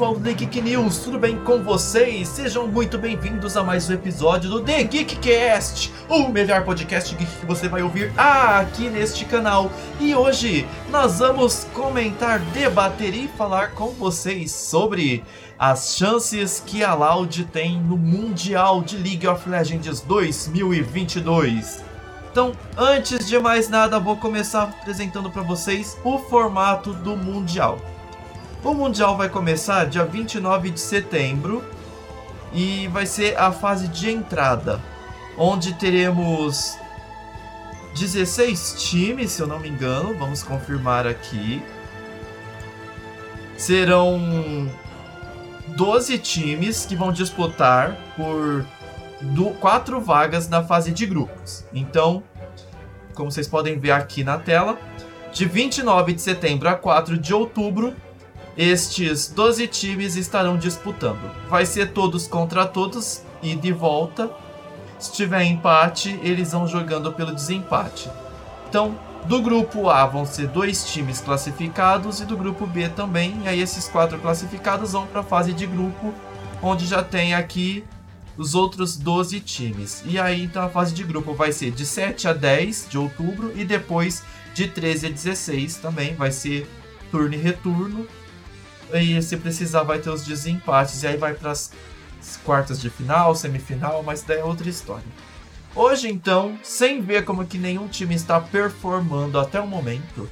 pessoal do The Geek News, tudo bem com vocês? Sejam muito bem-vindos a mais um episódio do The Geekcast, o melhor podcast geek que você vai ouvir aqui neste canal. E hoje nós vamos comentar, debater e falar com vocês sobre as chances que a Loud tem no Mundial de League of Legends 2022. Então, antes de mais nada, vou começar apresentando para vocês o formato do Mundial. O Mundial vai começar dia 29 de setembro e vai ser a fase de entrada, onde teremos 16 times, se eu não me engano, vamos confirmar aqui. Serão 12 times que vão disputar por quatro vagas na fase de grupos. Então, como vocês podem ver aqui na tela, de 29 de setembro a 4 de outubro estes 12 times estarão disputando. Vai ser todos contra todos e de volta. Se tiver empate, eles vão jogando pelo desempate. Então, do grupo A vão ser dois times classificados e do grupo B também. E aí esses quatro classificados vão para a fase de grupo, onde já tem aqui os outros 12 times. E aí então a fase de grupo vai ser de 7 a 10 de outubro e depois de 13 a 16 também vai ser turno e retorno. E se precisar, vai ter os desempates. E aí vai para as quartas de final, semifinal, mas daí é outra história. Hoje, então, sem ver como que nenhum time está performando até o momento,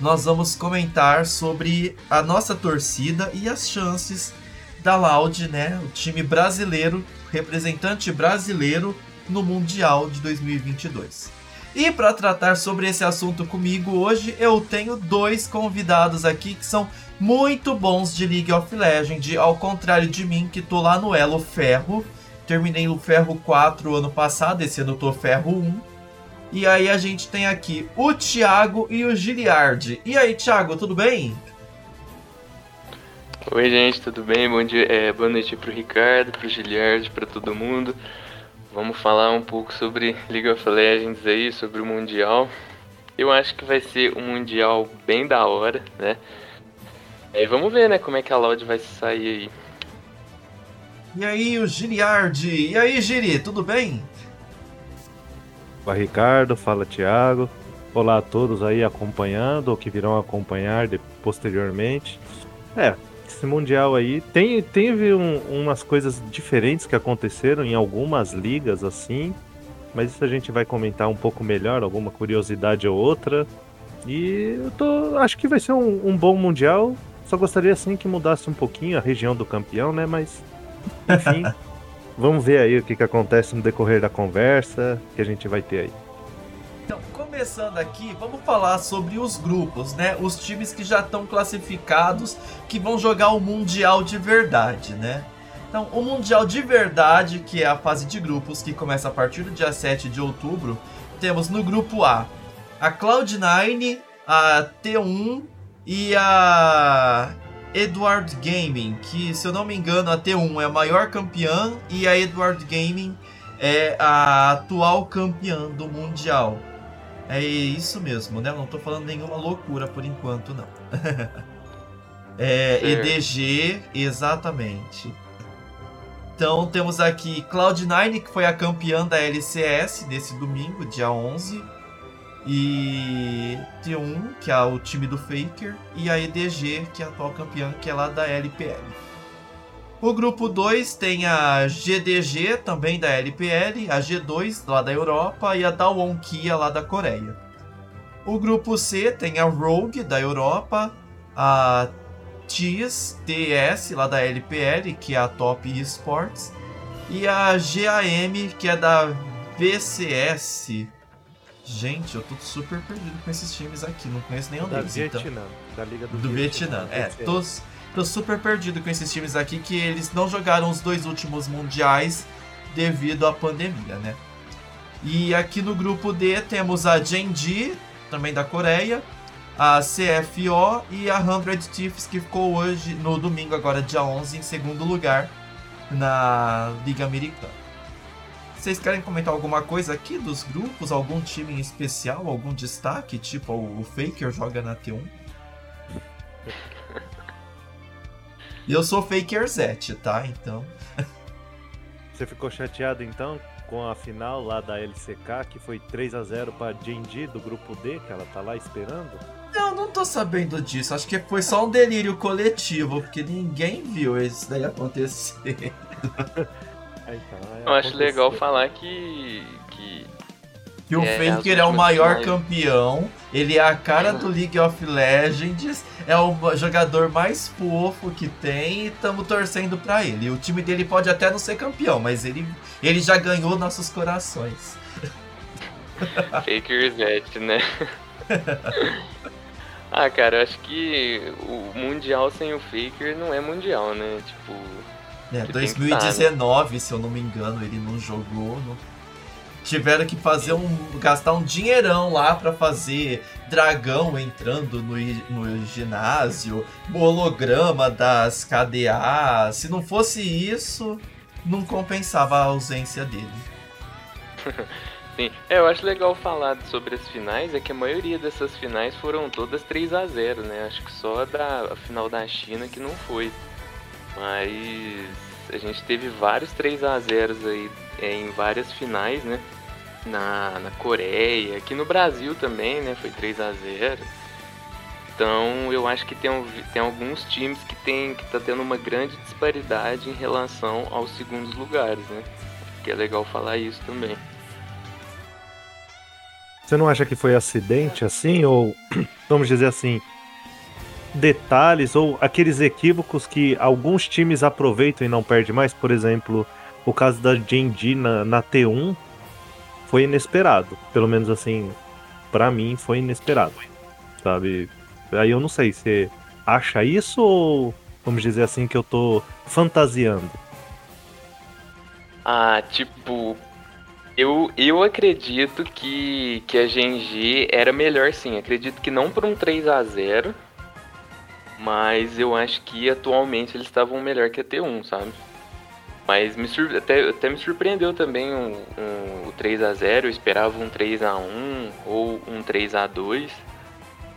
nós vamos comentar sobre a nossa torcida e as chances da Loud, né? O time brasileiro, representante brasileiro no Mundial de 2022. E para tratar sobre esse assunto comigo hoje, eu tenho dois convidados aqui que são muito bons de League of Legends, ao contrário de mim que tô lá no Elo Ferro. Terminei o Ferro 4 ano passado, esse ano eu tô Ferro 1. E aí a gente tem aqui o Thiago e o Giliard. E aí, Thiago, tudo bem? Oi, gente, tudo bem? Bom dia, é, boa noite pro Ricardo, pro Giliard, para todo mundo. Vamos falar um pouco sobre League of Legends aí, sobre o Mundial. Eu acho que vai ser um Mundial bem da hora, né? Aí vamos ver, né, como é que a Loud vai sair aí. E aí, o Giliard. E aí, Giri, tudo bem? Fala Ricardo, fala Thiago. Olá a todos aí acompanhando ou que virão acompanhar de, posteriormente. É, esse Mundial aí tem, teve um, umas coisas diferentes que aconteceram em algumas ligas assim, mas isso a gente vai comentar um pouco melhor, alguma curiosidade ou outra. E eu tô, acho que vai ser um, um bom Mundial. Só gostaria assim que mudasse um pouquinho a região do campeão, né? Mas, enfim, vamos ver aí o que, que acontece no decorrer da conversa que a gente vai ter aí. Começando aqui, vamos falar sobre os grupos, né? Os times que já estão classificados, que vão jogar o Mundial de verdade, né? Então, o Mundial de verdade, que é a fase de grupos, que começa a partir do dia 7 de outubro, temos no grupo A a Cloud9, a T1 e a Edward Gaming, que se eu não me engano a T1 é a maior campeã e a Edward Gaming é a atual campeã do mundial. É isso mesmo, né? Não tô falando nenhuma loucura por enquanto, não. é EDG, exatamente. Então temos aqui Cloud9, que foi a campeã da LCS nesse domingo, dia 11 e T1, que é o time do Faker, e a EDG, que é a atual campeã, que é lá da LPL. O grupo 2 tem a GDG, também da LPL, a G2, lá da Europa, e a Dawon Kia, lá da Coreia. O grupo C tem a Rogue, da Europa, a TIS, TS, lá da LPL, que é a Top Esports, e a GAM, que é da VCS, Gente, eu tô super perdido com esses times aqui, não conheço nenhum da deles. Vietnã, então. da Liga do, do Vietnã. Vietnã. É, tô, tô super perdido com esses times aqui que eles não jogaram os dois últimos mundiais devido à pandemia, né? E aqui no grupo D temos a Genji, também da Coreia, a CFO e a 100 Thieves, que ficou hoje, no domingo, agora dia 11, em segundo lugar na Liga Americana. Vocês querem comentar alguma coisa aqui dos grupos? Algum time em especial? Algum destaque? Tipo, o Faker joga na T1? E eu sou Faker Zet, tá? Então. Você ficou chateado então com a final lá da LCK, que foi 3 a 0 para Genji do grupo D, que ela tá lá esperando? Eu não tô sabendo disso. Acho que foi só um delírio coletivo, porque ninguém viu isso daí acontecer. É, então, é eu acho legal falar que. que que o é, Faker é o maior campeão, ele é a cara do League of Legends, é o jogador mais fofo que tem e estamos torcendo para ele. O time dele pode até não ser campeão, mas ele, ele já ganhou nossos corações. Faker Zet, né? ah, cara, eu acho que o Mundial sem o Faker não é Mundial, né? Tipo. É, 2019, tá, né? se eu não me engano, ele não jogou. Não tiveram que fazer um gastar um dinheirão lá para fazer dragão entrando no, no ginásio, holograma das KDA. Se não fosse isso, não compensava a ausência dele. Sim, é, eu acho legal falar sobre as finais, é que a maioria dessas finais foram todas 3 a 0 né? Acho que só a, da, a final da China que não foi. Mas a gente teve vários 3 a 0 aí é, em várias finais, né? Na, na Coreia, aqui no Brasil também, né? Foi 3 a 0 Então eu acho que tem, tem alguns times que tem que tá tendo uma grande disparidade em relação aos segundos lugares, né? Que é legal falar isso também. Você não acha que foi acidente assim? Ou, vamos dizer assim, detalhes ou aqueles equívocos que alguns times aproveitam e não perdem mais? Por exemplo, o caso da Genji na, na T1 foi inesperado. Pelo menos assim, para mim foi inesperado. Sabe? Aí eu não sei se acha isso ou vamos dizer assim que eu tô fantasiando. Ah, tipo, eu, eu acredito que, que a Genji era melhor sim. Acredito que não por um 3 a 0 mas eu acho que atualmente eles estavam melhor que a T1, sabe? Mas me sur... até, até me surpreendeu também um, um, o 3 a 0 Eu esperava um 3 a 1 ou um 3 a 2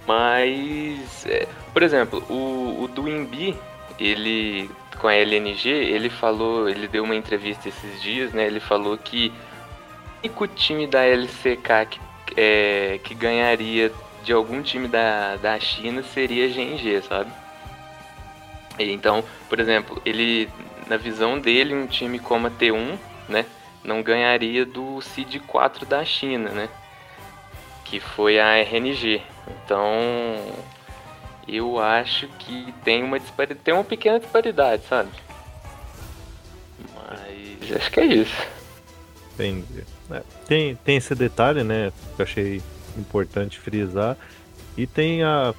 Mas, é, por exemplo, o, o do Imbi, ele com a LNG, ele falou, ele deu uma entrevista esses dias, né? Ele falou que o único time da LCK que, é, que ganharia de algum time da, da China seria GNG, sabe? E então, por exemplo, ele, na visão dele, um time como a T1, né, não ganharia do Seed 4 da China, né? Que foi a RNG. Então, eu acho que tem uma disparidade, tem uma pequena disparidade, sabe? Mas acho que é isso. Entendi. É, tem, tem esse detalhe, né? Que eu achei importante frisar. E tem a,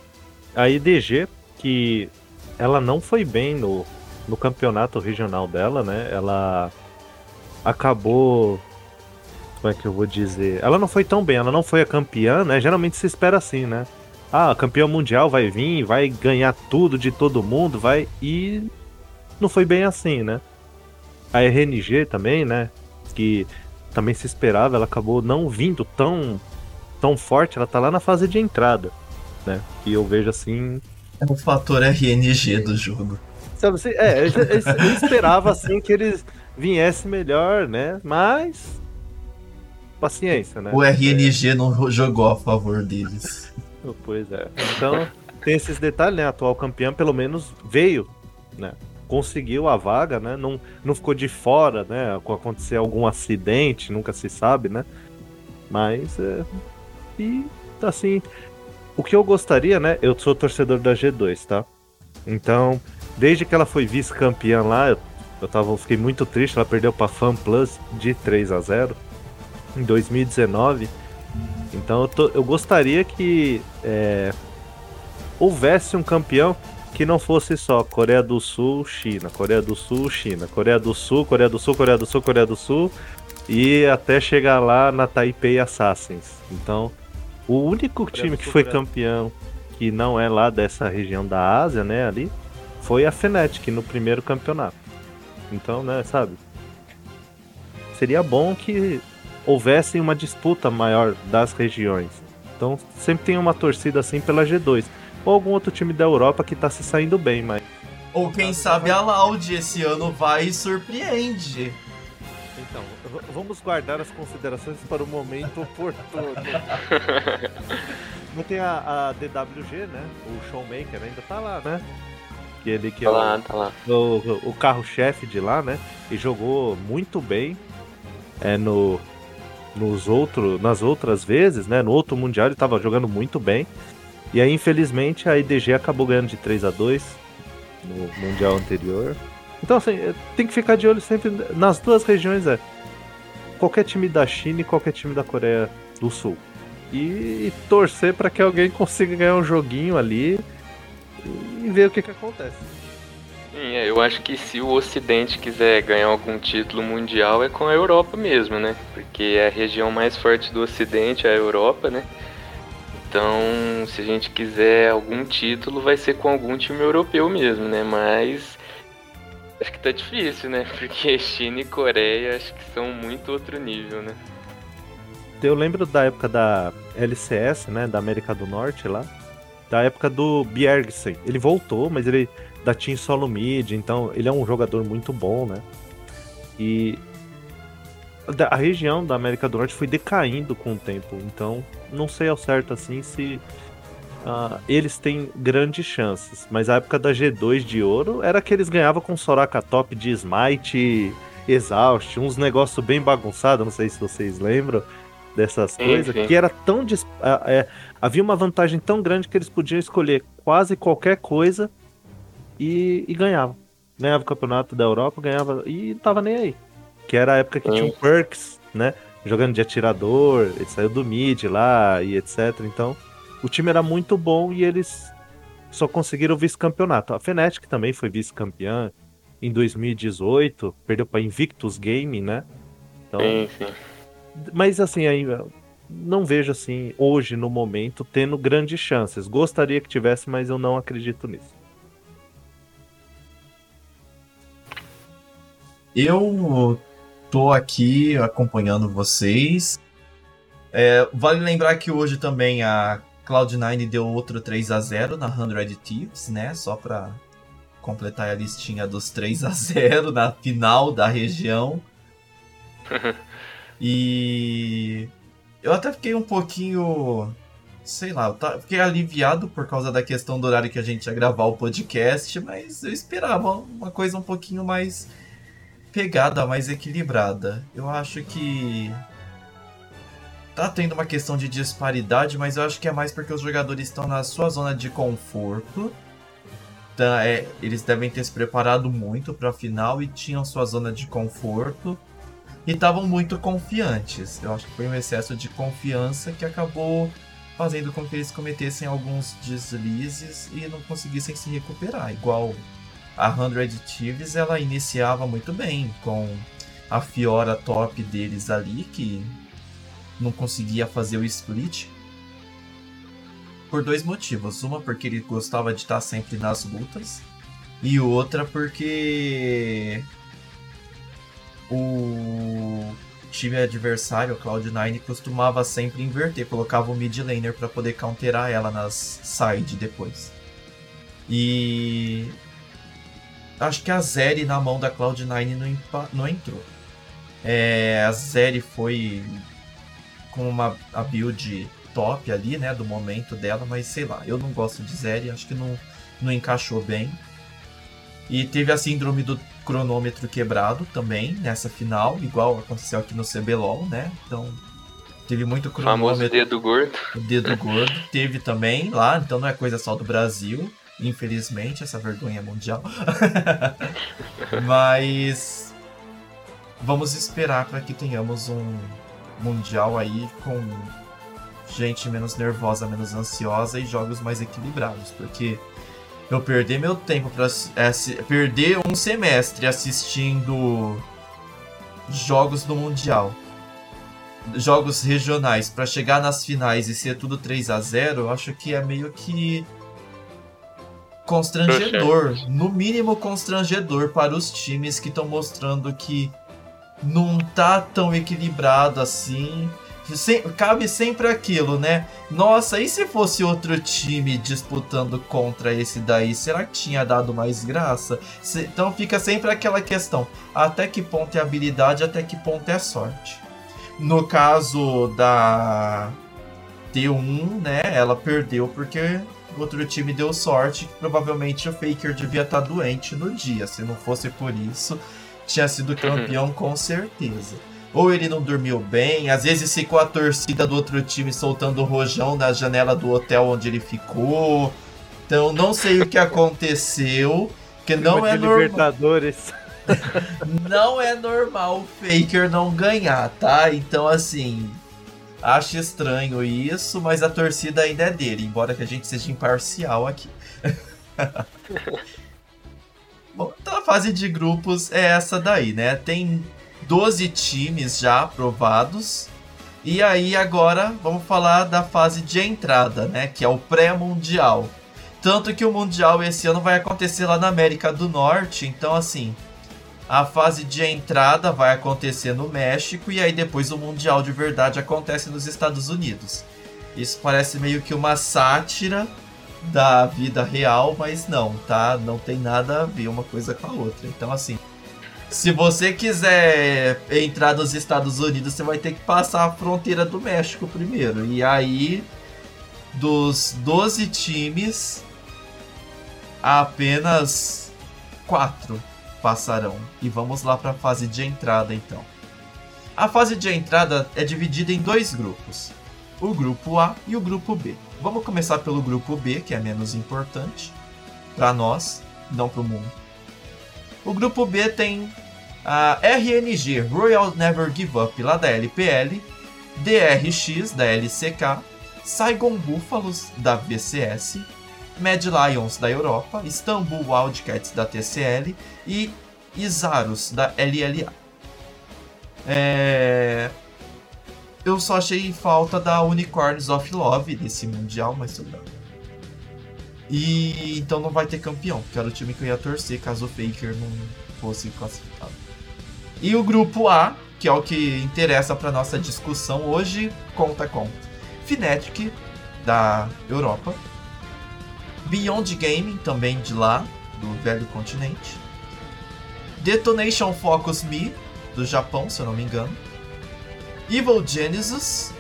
a IDG, que ela não foi bem no, no campeonato regional dela, né? Ela acabou. Como é que eu vou dizer? Ela não foi tão bem, ela não foi a campeã, né? Geralmente se espera assim, né? Ah, campeão mundial vai vir, vai ganhar tudo de todo mundo, vai. E não foi bem assim, né? A RNG também, né? Que também se esperava, ela acabou não vindo tão tão forte, ela tá lá na fase de entrada, né? E eu vejo assim. É o fator RNG do jogo. Sabe assim, é, eu, eu, esperava assim que eles viessem melhor, né? Mas. Paciência, né? O RNG não jogou a favor deles. Pois é. Então, tem esses detalhes, né? A atual campeã pelo menos veio, né? Conseguiu a vaga, né? Não, não ficou de fora, né? Acontecer algum acidente, nunca se sabe, né? Mas é, e, assim, o que eu gostaria, né? Eu sou torcedor da G2, tá? Então, desde que ela foi vice-campeã lá, eu, eu, tava, fiquei muito triste. Ela perdeu pra Fan Plus de 3 a 0 em 2019. Então, eu, tô, eu gostaria que é, houvesse um campeão que não fosse só Coreia do Sul, China, Coreia do Sul, China, Coreia do Sul, Coreia do Sul, Coreia do Sul, Coreia do Sul e até chegar lá na Taipei Assassins. Então, o único time que foi campeão que não é lá dessa região da Ásia, né, ali, foi a Fnatic no primeiro campeonato. Então, né, sabe? Seria bom que houvesse uma disputa maior das regiões. Então, sempre tem uma torcida assim pela G2 ou algum outro time da Europa que tá se saindo bem, mas Ou quem sabe a Loud esse ano vai e surpreende. Então, vamos guardar as considerações para o momento oportuno. Não tem a, a, DWG, né? O Showmaker ainda tá lá, né? Que ele que tá é lá, o, tá lá. o, o carro-chefe de lá, né? E jogou muito bem é, no, nos outro, nas outras vezes, né? No outro Mundial ele tava jogando muito bem. E aí, infelizmente, a IDG acabou ganhando de 3 a 2 no Mundial anterior. Então, assim, é, tem que ficar de olho sempre nas duas regiões, é. Qualquer time da China e qualquer time da Coreia do Sul e torcer para que alguém consiga ganhar um joguinho ali e ver o que, que acontece. Sim, é, eu acho que se o Ocidente quiser ganhar algum título mundial é com a Europa mesmo, né? Porque é a região mais forte do Ocidente, é a Europa, né? Então, se a gente quiser algum título, vai ser com algum time europeu mesmo, né? Mas acho que tá difícil, né? Porque China e Coreia acho que são muito outro nível, né? Eu lembro da época da LCS, né, da América do Norte lá, da época do Bjergsen. Ele voltou, mas ele da Team Solo Mid, então ele é um jogador muito bom, né? E a região da América do Norte foi decaindo com o tempo, então não sei ao certo assim se uh, eles têm grandes chances. Mas a época da G2 de ouro era que eles ganhavam com Soraka top de Smite, Exaust, uns negócios bem bagunçados, não sei se vocês lembram dessas sim, coisas, sim. que era tão. É, havia uma vantagem tão grande que eles podiam escolher quase qualquer coisa e, e ganhavam. Ganhava o campeonato da Europa, ganhava e não tava nem aí. Que era a época que sim. tinha o Perks, né? Jogando de atirador, ele saiu do mid lá e etc. Então, o time era muito bom e eles só conseguiram o vice-campeonato. A Fnatic também foi vice-campeã em 2018, perdeu para Invictus Game, né? Então, sim, sim. Mas assim, aí não vejo assim, hoje, no momento, tendo grandes chances. Gostaria que tivesse, mas eu não acredito nisso. Eu tô aqui acompanhando vocês. É, vale lembrar que hoje também a Cloud9 deu outro 3 a 0 na 100 Thieves, né? Só para completar a listinha dos 3 a 0 na final da região. E eu até fiquei um pouquinho. Sei lá, eu fiquei aliviado por causa da questão do horário que a gente ia gravar o podcast, mas eu esperava uma coisa um pouquinho mais pegada, mais equilibrada. Eu acho que tá tendo uma questão de disparidade, mas eu acho que é mais porque os jogadores estão na sua zona de conforto. Então, é, eles devem ter se preparado muito para a final e tinham sua zona de conforto e estavam muito confiantes. Eu acho que foi um excesso de confiança que acabou fazendo com que eles cometessem alguns deslizes e não conseguissem se recuperar. Igual a 100 Thieves, ela iniciava muito bem com a Fiora top deles ali, que não conseguia fazer o split. Por dois motivos. Uma, porque ele gostava de estar sempre nas lutas. E outra, porque o time adversário, o Cloud9, costumava sempre inverter, colocava o mid laner para poder counterar ela nas side depois. E acho que a Zeri na mão da Cloud9 não, não entrou. É, a Zeri foi com uma a build top ali, né, do momento dela, mas sei lá, eu não gosto de Zeri, acho que não, não encaixou bem. E teve a síndrome do cronômetro quebrado também nessa final, igual aconteceu aqui no CBLOL, né? Então teve muito cronômetro. Famoso dedo gordo. O dedo gordo teve também lá, então não é coisa só do Brasil, infelizmente, essa vergonha mundial. Mas vamos esperar para que tenhamos um mundial aí com gente menos nervosa, menos ansiosa e jogos mais equilibrados, porque eu perder meu tempo para perder um semestre assistindo jogos do mundial, jogos regionais para chegar nas finais e ser tudo 3 a 0, eu acho que é meio que constrangedor, no mínimo constrangedor para os times que estão mostrando que não tá tão equilibrado assim. Sem, cabe sempre aquilo, né? Nossa, e se fosse outro time disputando contra esse daí? Será que tinha dado mais graça? Se, então fica sempre aquela questão: até que ponto é habilidade, até que ponto é sorte. No caso da T1, né? Ela perdeu porque outro time deu sorte. Provavelmente o Faker devia estar doente no dia. Se não fosse por isso, tinha sido uhum. campeão com certeza ou ele não dormiu bem, às vezes ficou a torcida do outro time soltando o rojão na janela do hotel onde ele ficou. Então não sei o que aconteceu, que não é normal. Libertadores. não é normal o Faker não ganhar, tá? Então assim, acho estranho isso, mas a torcida ainda é dele, embora que a gente seja imparcial aqui. Bom, então a fase de grupos é essa daí, né? Tem 12 times já aprovados. E aí agora vamos falar da fase de entrada, né, que é o pré-mundial. Tanto que o mundial esse ano vai acontecer lá na América do Norte, então assim, a fase de entrada vai acontecer no México e aí depois o mundial de verdade acontece nos Estados Unidos. Isso parece meio que uma sátira da vida real, mas não, tá? Não tem nada a ver uma coisa com a outra. Então assim, se você quiser entrar nos Estados Unidos, você vai ter que passar a fronteira do México primeiro. E aí, dos 12 times, apenas 4 passarão. E vamos lá para a fase de entrada então. A fase de entrada é dividida em dois grupos: o grupo A e o grupo B. Vamos começar pelo grupo B, que é menos importante para nós, não para o mundo. O grupo B tem a RNG, Royal Never Give Up, lá da LPL, DRX, da LCK, Saigon Buffaloes, da VCS, Mad Lions, da Europa, Istanbul Wildcats, da TCL e Isarus, da LLA. É... Eu só achei falta da Unicorns of Love desse Mundial, mas tudo bem. E então não vai ter campeão, que era o time que eu ia torcer caso o Faker não fosse classificado. E o grupo A, que é o que interessa para nossa discussão hoje, conta com Fnatic da Europa, Beyond Gaming também de lá, do velho continente, Detonation Focus Me do Japão, se eu não me engano, Evil Genesis,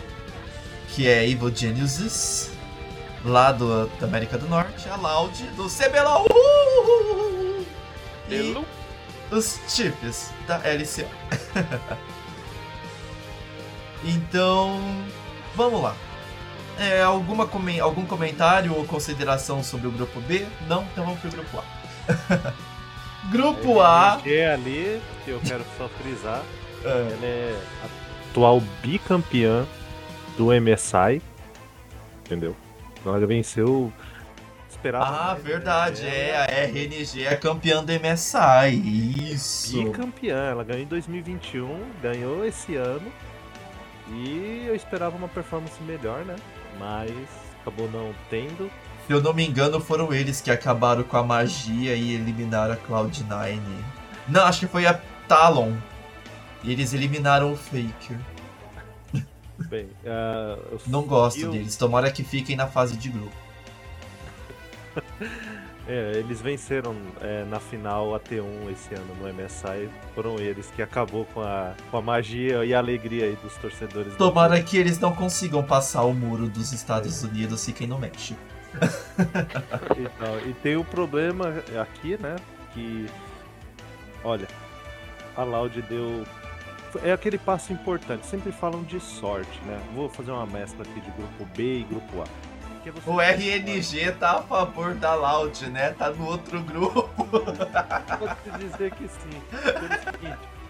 que é Evil Genesis lá do, da América do Norte, a Loud do CBLOL e os chips da LCA. então, vamos lá. É, alguma algum comentário ou consideração sobre o grupo B? Não? Então vamos pro grupo A. grupo A. É ali, que eu quero só frisar. É. Ela é atual bicampeã do MSI. Entendeu? Ela venceu. Esperava ah, verdade, é. A RNG é campeã do MSI. Isso. E campeã, ela ganhou em 2021, ganhou esse ano. E eu esperava uma performance melhor, né? Mas acabou não tendo. Se eu não me engano, foram eles que acabaram com a magia e eliminaram a Cloud9. Não, acho que foi a Talon. E eles eliminaram o Faker. Bem, uh, não gosto eu... deles. Tomara que fiquem na fase de grupo. é, eles venceram é, na final a T1 esse ano no MSI. Foram eles que acabou com a, com a magia e a alegria dos torcedores. Tomara que eles não consigam passar o muro dos Estados é. Unidos e fiquem no México. então, e tem o um problema aqui, né? Que. Olha, a Loud deu é aquele passo importante. Sempre falam de sorte, né? Vou fazer uma mescla aqui de grupo B e grupo A. O RNG tá a favor da Loud, né? Tá no outro grupo. Posso dizer que sim.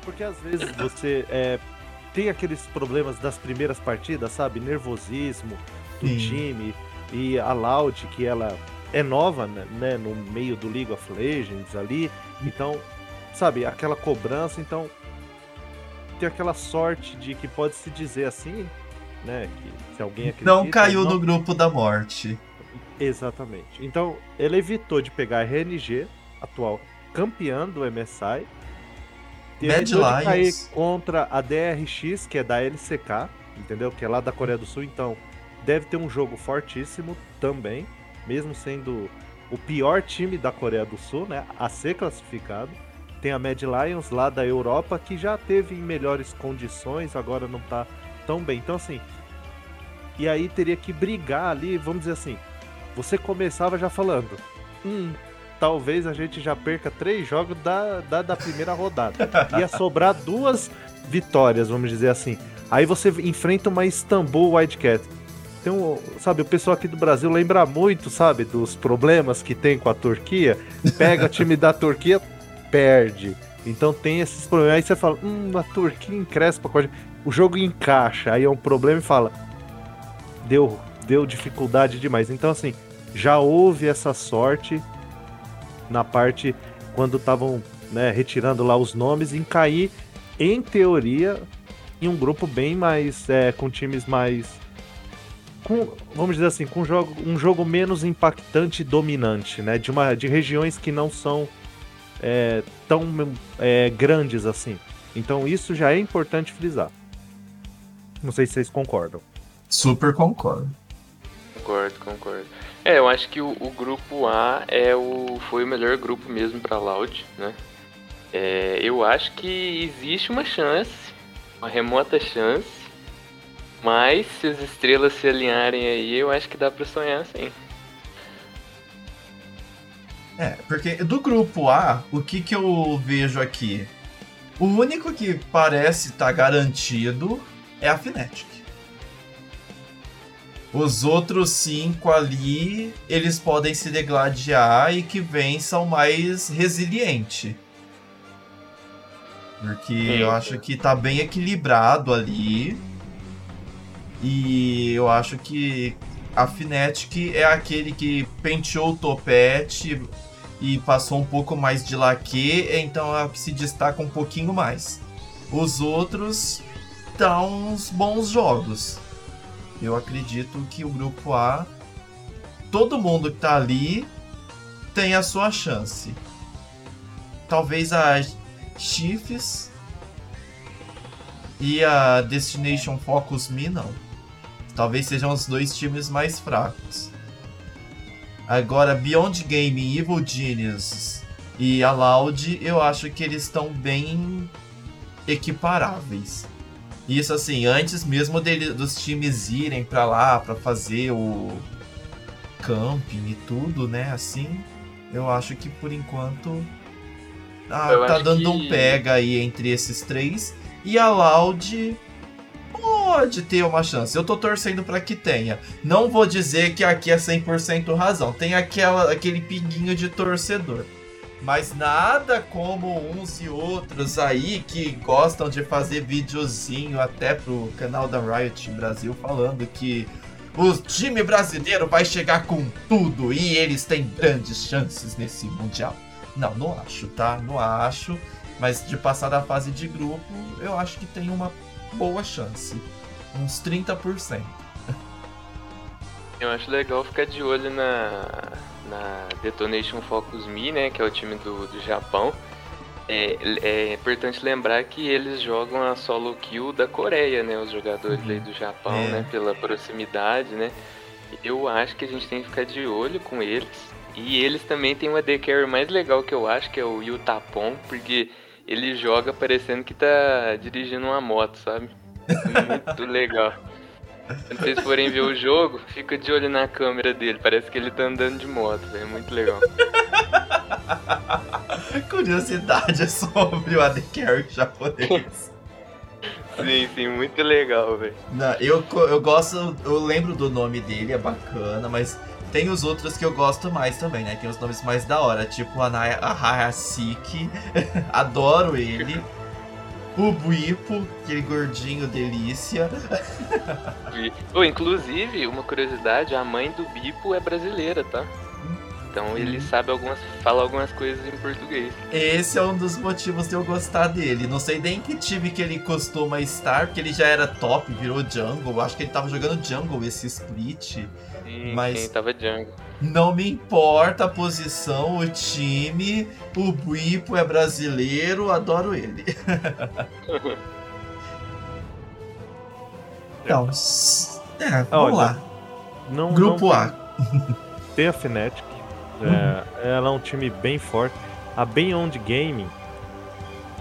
Porque às vezes você é, tem aqueles problemas das primeiras partidas, sabe? Nervosismo do sim. time. E a Loud, que ela é nova, né? No meio do League of Legends ali. Então, sabe? Aquela cobrança. Então, tem aquela sorte de que pode se dizer assim, né? Que se alguém acredita. Não caiu não... no grupo da morte. Exatamente. Então, ele evitou de pegar a RNG, atual campeã do MSI. Bad Lions. cair contra a DRX, que é da LCK. entendeu? Que é lá da Coreia do Sul, então deve ter um jogo fortíssimo também, mesmo sendo o pior time da Coreia do Sul, né, a ser classificado. Tem a Mad Lions lá da Europa que já teve em melhores condições, agora não tá tão bem. Então assim, e aí teria que brigar ali, vamos dizer assim. Você começava já falando, hum, talvez a gente já perca três jogos da, da, da primeira rodada. Ia sobrar duas vitórias, vamos dizer assim. Aí você enfrenta uma Istanbul Wildcat. Tem um, sabe, o pessoal aqui do Brasil lembra muito, sabe, dos problemas que tem com a Turquia. Pega o time da Turquia, perde. Então tem esses problemas. Aí você fala, hum, a Turquia encrespa com a. O jogo encaixa, aí é um problema e fala, deu, deu dificuldade demais. Então, assim, já houve essa sorte na parte quando estavam né, retirando lá os nomes em cair, em teoria, em um grupo bem mais. É, com times mais. Com, vamos dizer assim, com um jogo, um jogo menos impactante e dominante, né? De, uma, de regiões que não são é, tão é, grandes assim. Então isso já é importante frisar. Não sei se vocês concordam. Super concordo. Concordo, concordo. É, eu acho que o, o, grupo A é o, foi o melhor grupo mesmo para Loud, né? É, eu acho que existe uma chance, uma remota chance, mas se as estrelas se alinharem aí, eu acho que dá para sonhar sim. É, porque do grupo A, o que que eu vejo aqui? O único que parece estar tá garantido é a Fnatic. Os outros cinco ali, eles podem se degladiar e que vençam mais resiliente. Porque eu acho que tá bem equilibrado ali. E eu acho que a Fnatic é aquele que penteou o topete e passou um pouco mais de laque, então que se destaca um pouquinho mais. Os outros dão uns bons jogos. Eu acredito que o grupo A, todo mundo que tá ali tem a sua chance. Talvez a Chiefs e a Destination Focus Me não. Talvez sejam os dois times mais fracos. Agora, Beyond Game, Evil Genius e a Loud, eu acho que eles estão bem equiparáveis. Isso assim, antes mesmo dele, dos times irem para lá para fazer o camping e tudo, né? Assim, eu acho que por enquanto ah, tá dando que... um pega aí entre esses três. E a Loud pode ter uma chance. Eu tô torcendo para que tenha. Não vou dizer que aqui é 100% razão. Tem aquela, aquele pinguinho de torcedor. Mas nada como uns e outros aí que gostam de fazer videozinho até pro canal da Riot Brasil falando que o time brasileiro vai chegar com tudo e eles têm grandes chances nesse mundial. Não, não acho, tá? Não acho. Mas de passar da fase de grupo, eu acho que tem uma boa chance. Uns 30%. Eu acho legal ficar de olho na, na Detonation Focus Me, né, que é o time do, do Japão. É, é importante lembrar que eles jogam a solo kill da Coreia, né, os jogadores uhum. aí do Japão, é. né, pela proximidade, né. Eu acho que a gente tem que ficar de olho com eles. E eles também têm uma AD Carry mais legal que eu acho, que é o Yutapon, porque ele joga parecendo que tá dirigindo uma moto, sabe? Muito legal. Quando vocês forem ver o jogo, fica de olho na câmera dele. Parece que ele tá andando de moto, É muito legal. Curiosidade sobre o AD Carry japonês. sim, sim, muito legal, velho. Eu, eu gosto, eu lembro do nome dele, é bacana, mas tem os outros que eu gosto mais também, né? Tem os nomes mais da hora, tipo a Hayasiki, adoro ele. O Buipo, aquele gordinho delícia. oh, inclusive, uma curiosidade, a mãe do Bipo é brasileira, tá? Então ele sabe algumas. fala algumas coisas em português. Esse é um dos motivos de eu gostar dele. Não sei nem que time que ele costuma estar, porque ele já era top, virou jungle. Acho que ele tava jogando jungle esse split. Sim, mas sim, tava jungle. Não me importa a posição, o time, o Buipo é brasileiro, adoro ele. Então, s- é, vamos Olha, lá. Não, Grupo não A. tem a Fnatic. É, ela é um time bem forte. A Beyond Gaming,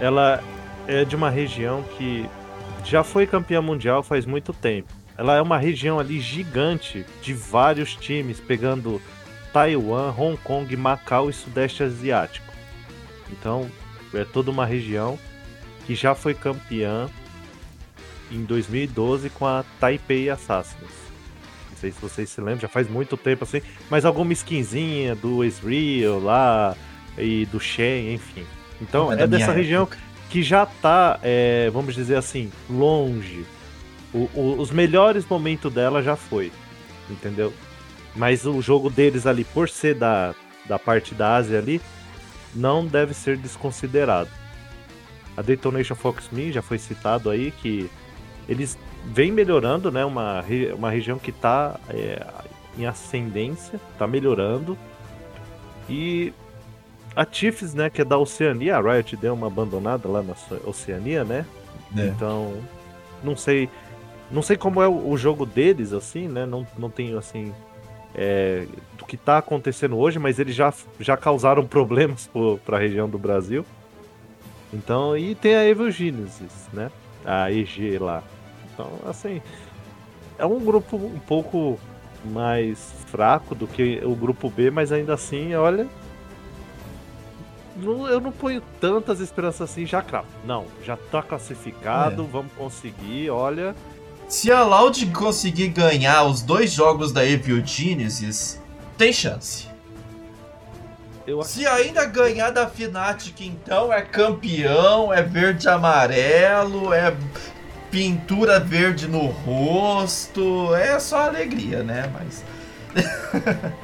ela é de uma região que já foi campeã mundial faz muito tempo. Ela é uma região ali gigante de vários times, pegando Taiwan, Hong Kong, Macau e Sudeste Asiático. Então, é toda uma região que já foi campeã em 2012 com a Taipei Assassins. Não sei se vocês se lembram, já faz muito tempo assim, mas alguma skinzinha do Ezreal lá e do Shen, enfim. Então é é, dessa região época. que já tá, é, vamos dizer assim, longe. O- o- os melhores momentos dela já foi, entendeu? Mas o jogo deles ali, por ser da, da parte da Ásia ali, não deve ser desconsiderado. A Detonation Fox Me já foi citado aí que eles vêm melhorando, né? Uma, uma região que tá é, em ascendência, tá melhorando. E a Chiefs, né, que é da Oceania, a Riot deu uma abandonada lá na Oce- Oceania, né? É. Então, não sei, não sei como é o, o jogo deles assim, né? Não, não tenho assim é, do que tá acontecendo hoje, mas eles já, já causaram problemas pro, pra região do Brasil. Então, e tem a Evil Genesis, né? A EG lá. Então, assim, é um grupo um pouco mais fraco do que o grupo B, mas ainda assim, olha, não- eu não ponho tantas esperanças assim já cravo. Não, já tá classificado, É. vamos conseguir, olha. Se a Loud conseguir ganhar os dois jogos da Evil Genesis, tem chance. Se ainda ganhar da Fnatic, então é campeão, é verde amarelo, é pintura verde no rosto, é só alegria, né? Mas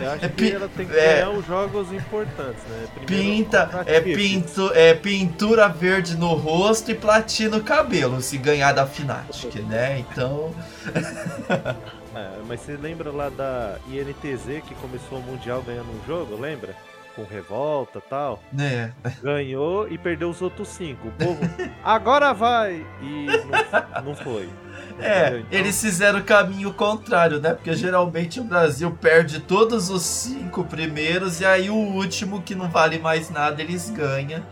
Eu acho É que ela tem que é. ganhar os jogos importantes, né? Primeiro pinta, é, pintu, é pintura verde no rosto e platina no cabelo, se ganhar da Fnatic, né? Então, É, mas você lembra lá da INTZ que começou o Mundial ganhando um jogo, lembra? Com revolta e tal. né? Ganhou e perdeu os outros cinco. O povo, agora vai! E não, não foi. É, Entendeu? Então, eles fizeram o caminho contrário, né? Porque geralmente o Brasil perde todos os cinco primeiros e aí o último, que não vale mais nada, eles ganham.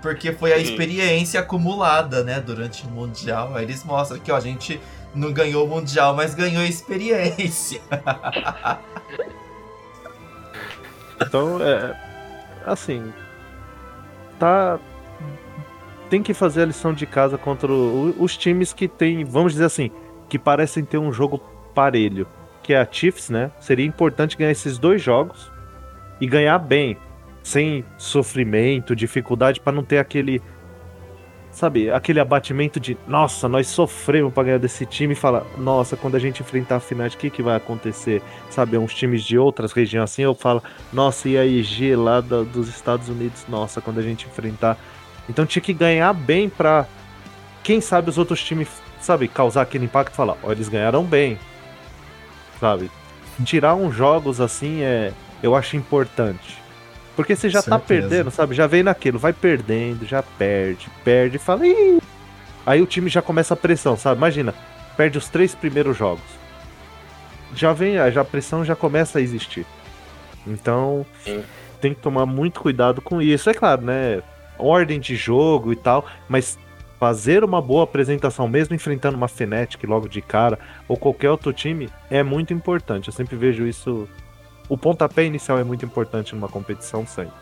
Porque foi a experiência acumulada, né? Durante o Mundial. Aí eles mostram que, ó, a gente não ganhou o Mundial, mas ganhou a experiência. Então, é. Assim. Tá. Tem que fazer a lição de casa contra o- os times que tem, vamos dizer assim, que parecem ter um jogo parelho. Que é a Chiefs, né? Seria importante ganhar esses dois jogos e ganhar bem. Sem sofrimento, dificuldade, pra não ter aquele. Sabe, aquele abatimento de nossa, nós sofremos pra ganhar desse time e falar, nossa, quando a gente enfrentar a final, o que, que vai acontecer? Sabe, uns times de outras regiões assim, eu falo, nossa, e a IG lá dos Estados Unidos, nossa, quando a gente enfrentar. Então tinha que ganhar bem pra, quem sabe, os outros times, sabe, causar aquele impacto e falar, ó, eles ganharam bem. Sabe? Tirar uns jogos assim é, eu acho importante. Porque você já tá Certeza. perdendo, sabe? Já vem naquilo, vai perdendo, já perde, perde, e fala, Ih! Aí o time já começa a pressão, sabe? Imagina, perde os três primeiros jogos. Já vem, já a pressão já começa a existir. Então, Sim. tem que tomar muito cuidado com isso. É claro, né? Ordem de jogo e tal, mas fazer uma boa apresentação, mesmo enfrentando uma Fnatic logo de cara, ou qualquer outro time, é muito importante. Eu sempre vejo isso. O pontapé inicial é muito importante numa competição sempre.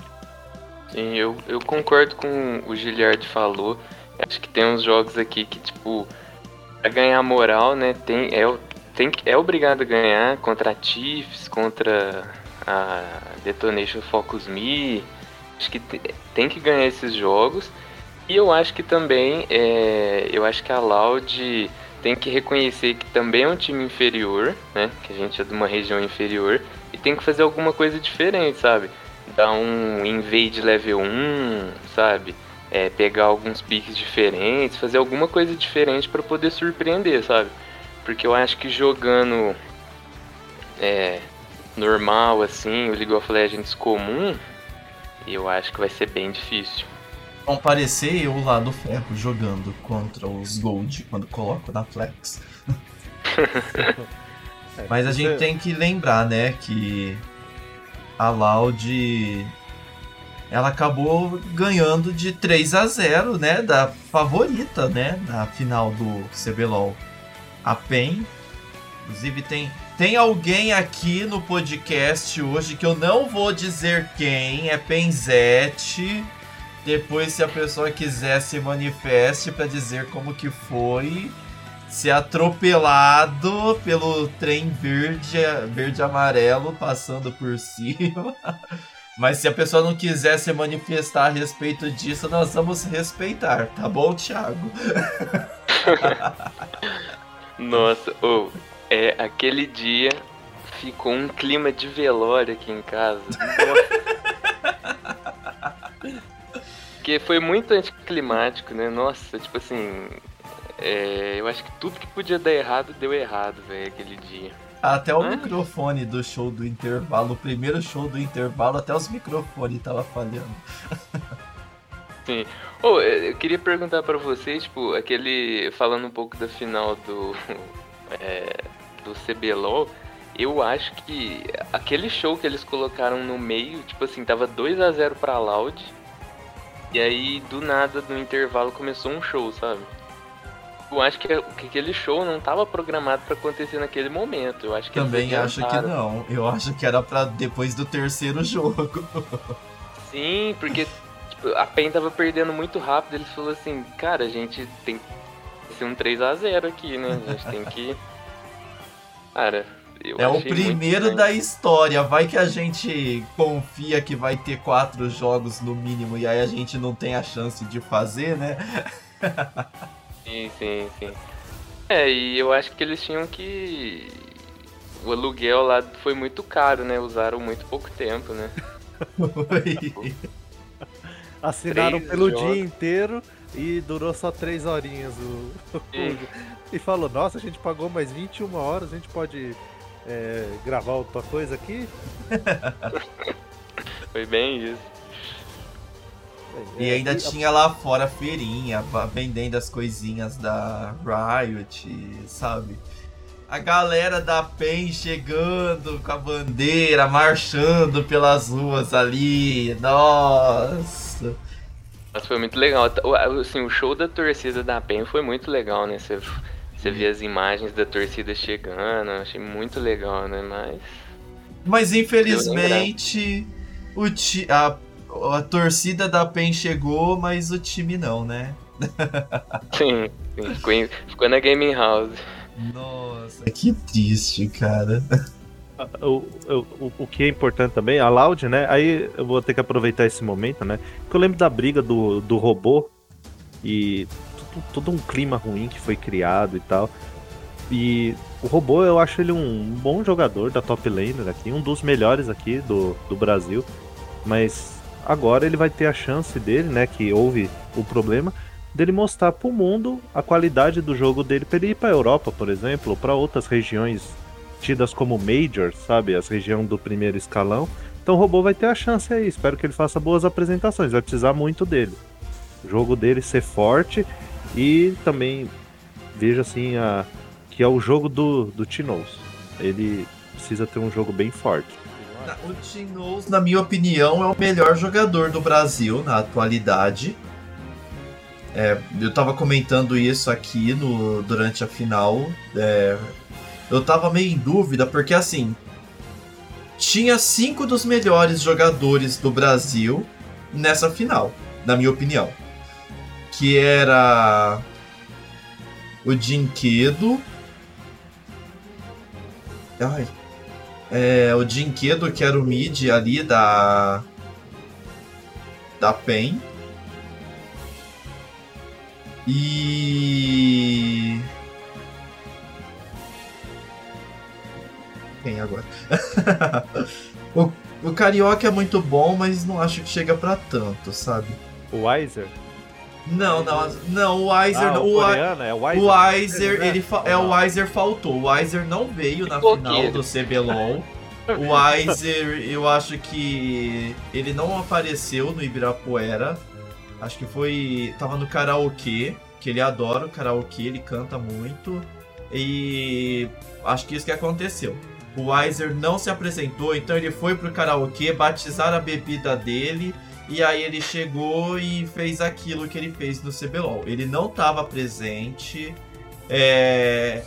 Sim, eu, eu concordo com o Giliard falou. Acho que tem uns jogos aqui que, tipo, pra ganhar moral, né? Tem, é, tem, é obrigado a ganhar contra a Chiefs, contra a Detonation Focus Me. Acho que te- tem que ganhar esses jogos. E eu acho que também, é, eu acho que a Loud tem que reconhecer que também é um time inferior, né? Que a gente é de uma região inferior. Tem que fazer alguma coisa diferente, sabe? dar um invade level 1, sabe? É, pegar alguns piques diferentes, fazer alguma coisa diferente para poder surpreender, sabe? Porque eu acho que jogando é, normal assim, o League of Legends comum, eu acho que vai ser bem difícil. Vão parecer eu lá do ferro jogando contra os Gold quando coloco na Flex. É, Mas a gente é- tem que lembrar, né, que a Loud ela acabou ganhando de 3 a 0, né, da favorita, né, na final do CBLOL. A PEN, inclusive tem tem alguém aqui no podcast hoje que eu não vou dizer quem, é Penzete. Depois, se a pessoa quiser se manifeste para dizer como que foi ser atropelado pelo trem verde, verde amarelo passando por cima. Mas se a pessoa não quiser se manifestar a respeito disso, nós vamos respeitar, tá bom, Thiago? Nossa, ou é aquele dia ficou um clima de velório aqui em casa. Porque foi muito anticlimático, né? Nossa, tipo assim, é, eu acho que tudo que podia dar errado deu errado, velho, aquele dia. Até o Ah. microfone do show do intervalo, o primeiro show do intervalo, até os microfones tava falhando. Ô, eu queria perguntar pra vocês, tipo, aquele. Falando um pouco da final do. é, do CBLOL, eu acho que aquele show que eles colocaram no meio, tipo assim, tava 2 a 0 pra Loud. E aí, do nada, no intervalo, começou um show, sabe? Eu acho que, que aquele show não tava programado pra acontecer naquele momento. Eu acho que Também acho que não. Eu acho que era pra depois do terceiro jogo. Sim, porque tipo, a PEN tava perdendo muito rápido. Eles falaram assim, cara, a gente tem que ser um 3x0 aqui, né? A gente tem que. Cara, eu É o primeiro da história. Vai que a gente confia que vai ter quatro jogos no mínimo e aí a gente não tem a chance de fazer, né? Sim, sim, sim. É, e eu acho que eles tinham que. O aluguel lá foi muito caro, né? Usaram muito pouco tempo, né? Assinaram Três pelo dia inteiro e durou só três horinhas o, Sim. E falou, nossa, a gente pagou mais 21 horas, a gente pode é, gravar outra coisa aqui? Foi bem isso. E É, ainda tinha lá fora a feirinha, vendendo as coisinhas da Riot, sabe? A galera da PEN chegando com a bandeira, marchando pelas ruas ali. Nossa! Mas foi muito legal. O- Assim, o show da torcida da PEN foi muito legal, né? Você, você vê as imagens da torcida chegando, achei muito legal, né? Mas. Mas infelizmente o ti a, a torcida da PEN chegou, mas o time não, né? Sim, sim, ficou, em- ficou na Gaming House. Nossa, que triste, cara. O, o, o- o que é importante também, a Loud, né? Aí eu vou ter que aproveitar esse momento, né? Porque eu lembro da briga do, do robô e tudo, todo um clima ruim que foi criado e tal. E o robô, eu acho ele um bom jogador da top laner aqui, um dos melhores aqui do, do Brasil. Mas agora ele vai ter a chance dele, né? Que houve o problema dele mostrar pro mundo a qualidade do jogo dele para ele ir pra Europa, por exemplo, pra outras regiões tidas como majors, sabe? As regiões do primeiro escalão. Então o robô vai ter a chance aí. Espero que ele faça boas apresentações. Vai precisar muito dele. O jogo dele ser forte e também veja assim a que é o jogo do do Tinoz. Ele precisa ter um jogo bem forte. O Tinoz, na minha opinião, é o melhor jogador do Brasil na atualidade. É, eu tava comentando isso aqui no, durante a final. é, eu tava meio em dúvida, porque assim. Tinha cinco dos melhores jogadores do Brasil nessa final, na minha opinião. Que era. O Dinquedo. Ai, é, o Dinquedo, que era o mid ali da. Da PEN. E. Quem agora? o, o Carioca é muito bom, mas não acho que chega pra tanto, sabe? O Weiser? Não, não, não, o Weiser. Ah, não, o o, coreano é o Weiser. o Weiser, né? ele é o Weiser faltou. O Weiser não veio na Ficou final do CBLOL. O Weiser, eu acho que ele não apareceu no Ibirapuera. Acho que foi. Tava no karaokê, que ele adora o karaokê, ele canta muito. E acho que isso que aconteceu. O Weiser não se apresentou, então ele foi pro karaokê batizar a bebida dele. E aí ele chegou e fez aquilo que ele fez no CBLOL. Ele não estava presente. É...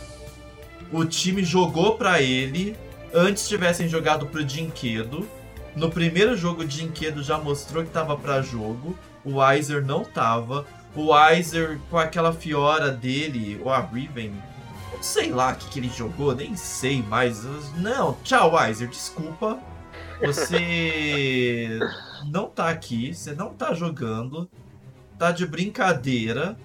O time jogou para ele. Antes tivessem jogado pro Dinquedo. No primeiro jogo, o Dinquedo já mostrou que estava para jogo. O Weiser não tava. O Weiser com aquela fiora dele, ou a Riven, sei lá o que, que ele jogou, nem sei mais. Não, tchau, Weiser, desculpa. Você não tá aqui, você não tá jogando, tá de brincadeira.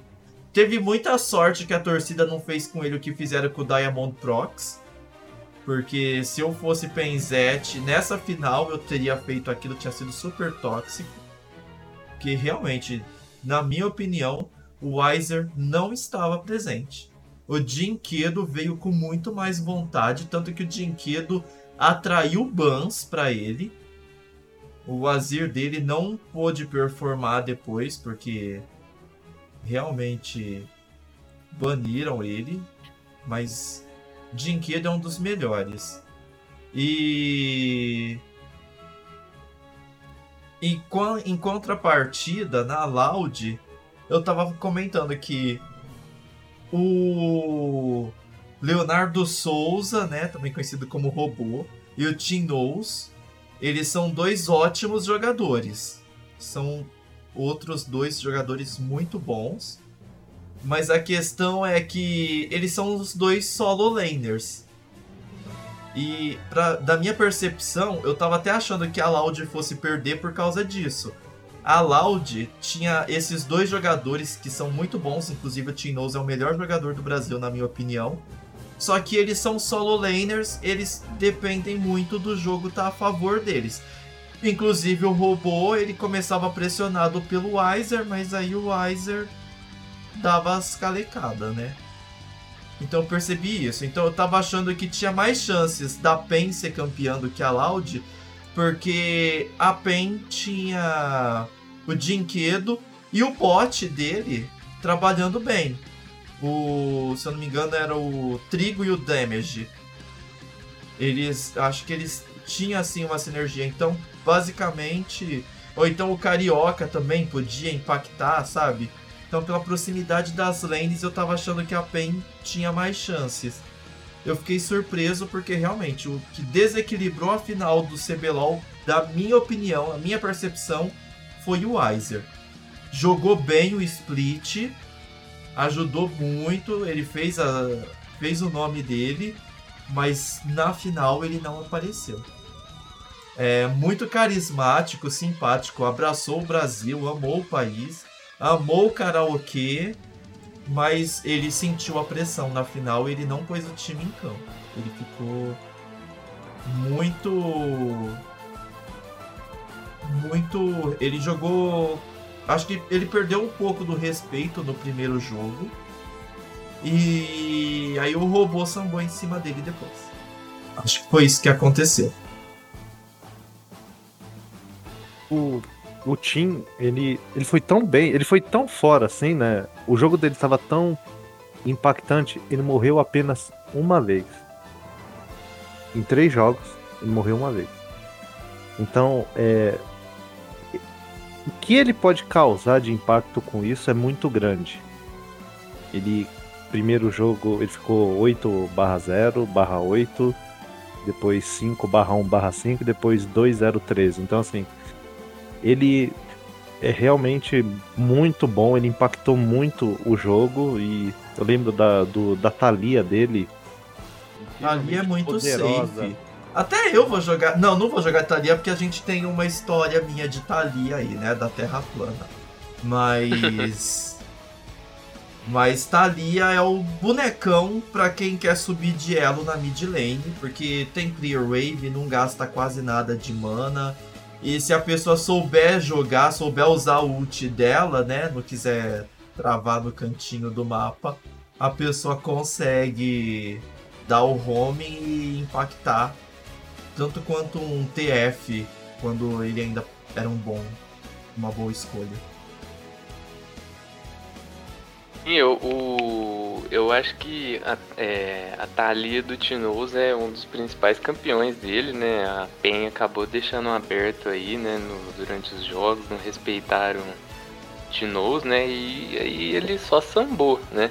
Teve muita sorte que a torcida não fez com ele o que fizeram com o Diamond Prox. Porque se eu fosse Penzete, nessa final eu teria feito aquilo, tinha sido super tóxico. Que realmente, na minha opinião, o Weiser não estava presente. O Dinquedo veio com muito mais vontade, tanto que o Dinquedo atraiu bans para ele. O Azir dele não pôde performar depois, porque realmente baniram ele. Mas Dinquedo é um dos melhores. E. E em contrapartida, na Loud, eu tava comentando que o Leonardo Souza, né, também conhecido como Robô, e o Tim Knowles, eles são dois ótimos jogadores. São outros dois jogadores muito bons. Mas a questão é que eles são os dois solo laners. E pra, da minha percepção, eu tava até achando que a Loud fosse perder por causa disso. A Loud tinha esses dois jogadores que são muito bons, inclusive o Tinoz é o melhor jogador do Brasil, na minha opinião. Só que eles são solo laners, eles dependem muito do jogo estar tá a favor deles. Inclusive o robô, ele começava pressionado pelo Weiser, mas aí o Weiser dava as calecadas, né? Então eu percebi isso. Então eu tava achando que tinha mais chances da PEN ser campeã do que a Loud, porque a PEN tinha o Dinquedo e o bot dele trabalhando bem. O, se eu não me engano, era o Trigo e o Damage. Eles, acho que eles tinham assim uma sinergia. Então, basicamente, ou então o Carioca também podia impactar, sabe? Então, pela proximidade das lanes, eu tava achando que a PEN tinha mais chances eu fiquei surpreso porque realmente o que desequilibrou a final do CBLOL, da minha opinião, a minha percepção, foi o Weiser. Jogou bem o split, ajudou muito, ele fez, a, fez o nome dele, mas na final ele não apareceu. É muito carismático, simpático, abraçou o Brasil, amou o país, amou o karaokê mas ele sentiu a pressão na final ele não pôs o time em campo. Ele ficou muito. Muito. Ele jogou. Acho que ele perdeu um pouco do respeito no primeiro jogo. E aí o robô sambou em cima dele depois. Acho que foi isso que aconteceu. O o Tim, ele, ele foi tão bem, ele foi tão fora assim, né? O jogo dele estava tão impactante, ele morreu apenas uma vez. Em três jogos, ele morreu uma vez. Então, é, o que ele pode causar de impacto com isso é muito grande. Ele, primeiro jogo, ele ficou 8 barra 0, barra 8, depois 5 barra 1 barra 5, depois 2, 0, 13. Então, assim, ele é realmente muito bom, ele impactou muito o jogo e eu lembro da, do, da Thalia dele. Thalia é muito poderosa. safe. Até eu vou jogar. Não, não vou jogar Thalia porque a gente tem uma história minha de Thalia aí, né? Da Terra plana. Mas. Mas Thalia é o bonecão para quem quer subir de elo na mid lane, porque tem clear wave, não gasta quase nada de mana. E se a pessoa souber jogar, souber usar o ult dela, né? Não quiser travar no cantinho do mapa, a pessoa consegue dar o home e impactar tanto quanto um TF quando ele ainda era um bom, uma boa escolha. E eu, o eu acho que a, é, a Thalia do Tinoz é um dos principais campeões dele, né? A Penha acabou deixando aberto aí, né? No, durante os jogos, não respeitaram Tinoz, né? E aí ele só sambou, né?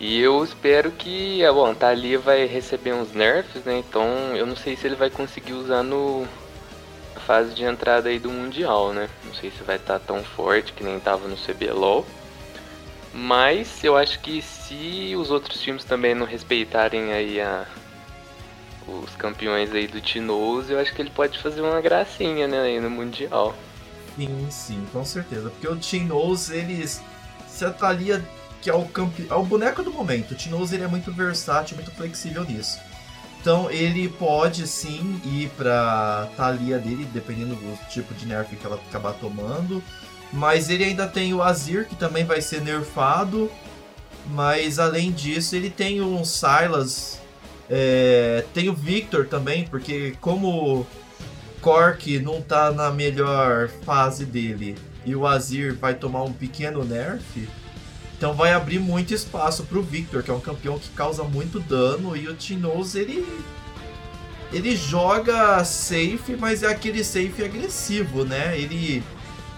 E eu espero que a bom, Thalia vai receber uns nerfs, né? Então eu não sei se ele vai conseguir usar no fase de entrada aí do Mundial, né? Não sei se vai estar tá tão forte que nem estava no CBLOL. Mas eu acho que se os outros times também não respeitarem aí a, os campeões aí do Tinoz, eu acho que ele pode fazer uma gracinha, né, aí no Mundial. Sim, sim, com certeza. Porque o Tinoz, eles. Se a Thalia, que é o, campe... é o boneco do momento, o Tinoz ele é muito versátil, muito flexível nisso. Então ele pode sim ir pra Thalia dele, dependendo do tipo de nerf que ela acabar tomando. Mas ele ainda tem o Azir, que também vai ser nerfado. Mas além disso, ele tem um Silas. É, tem o Victor também, porque como Cork não tá na melhor fase dele e o Azir vai tomar um pequeno nerf, então vai abrir muito espaço pro Victor, que é um campeão que causa muito dano, e o Tinoz ele ele joga safe, mas é aquele safe agressivo, né? Ele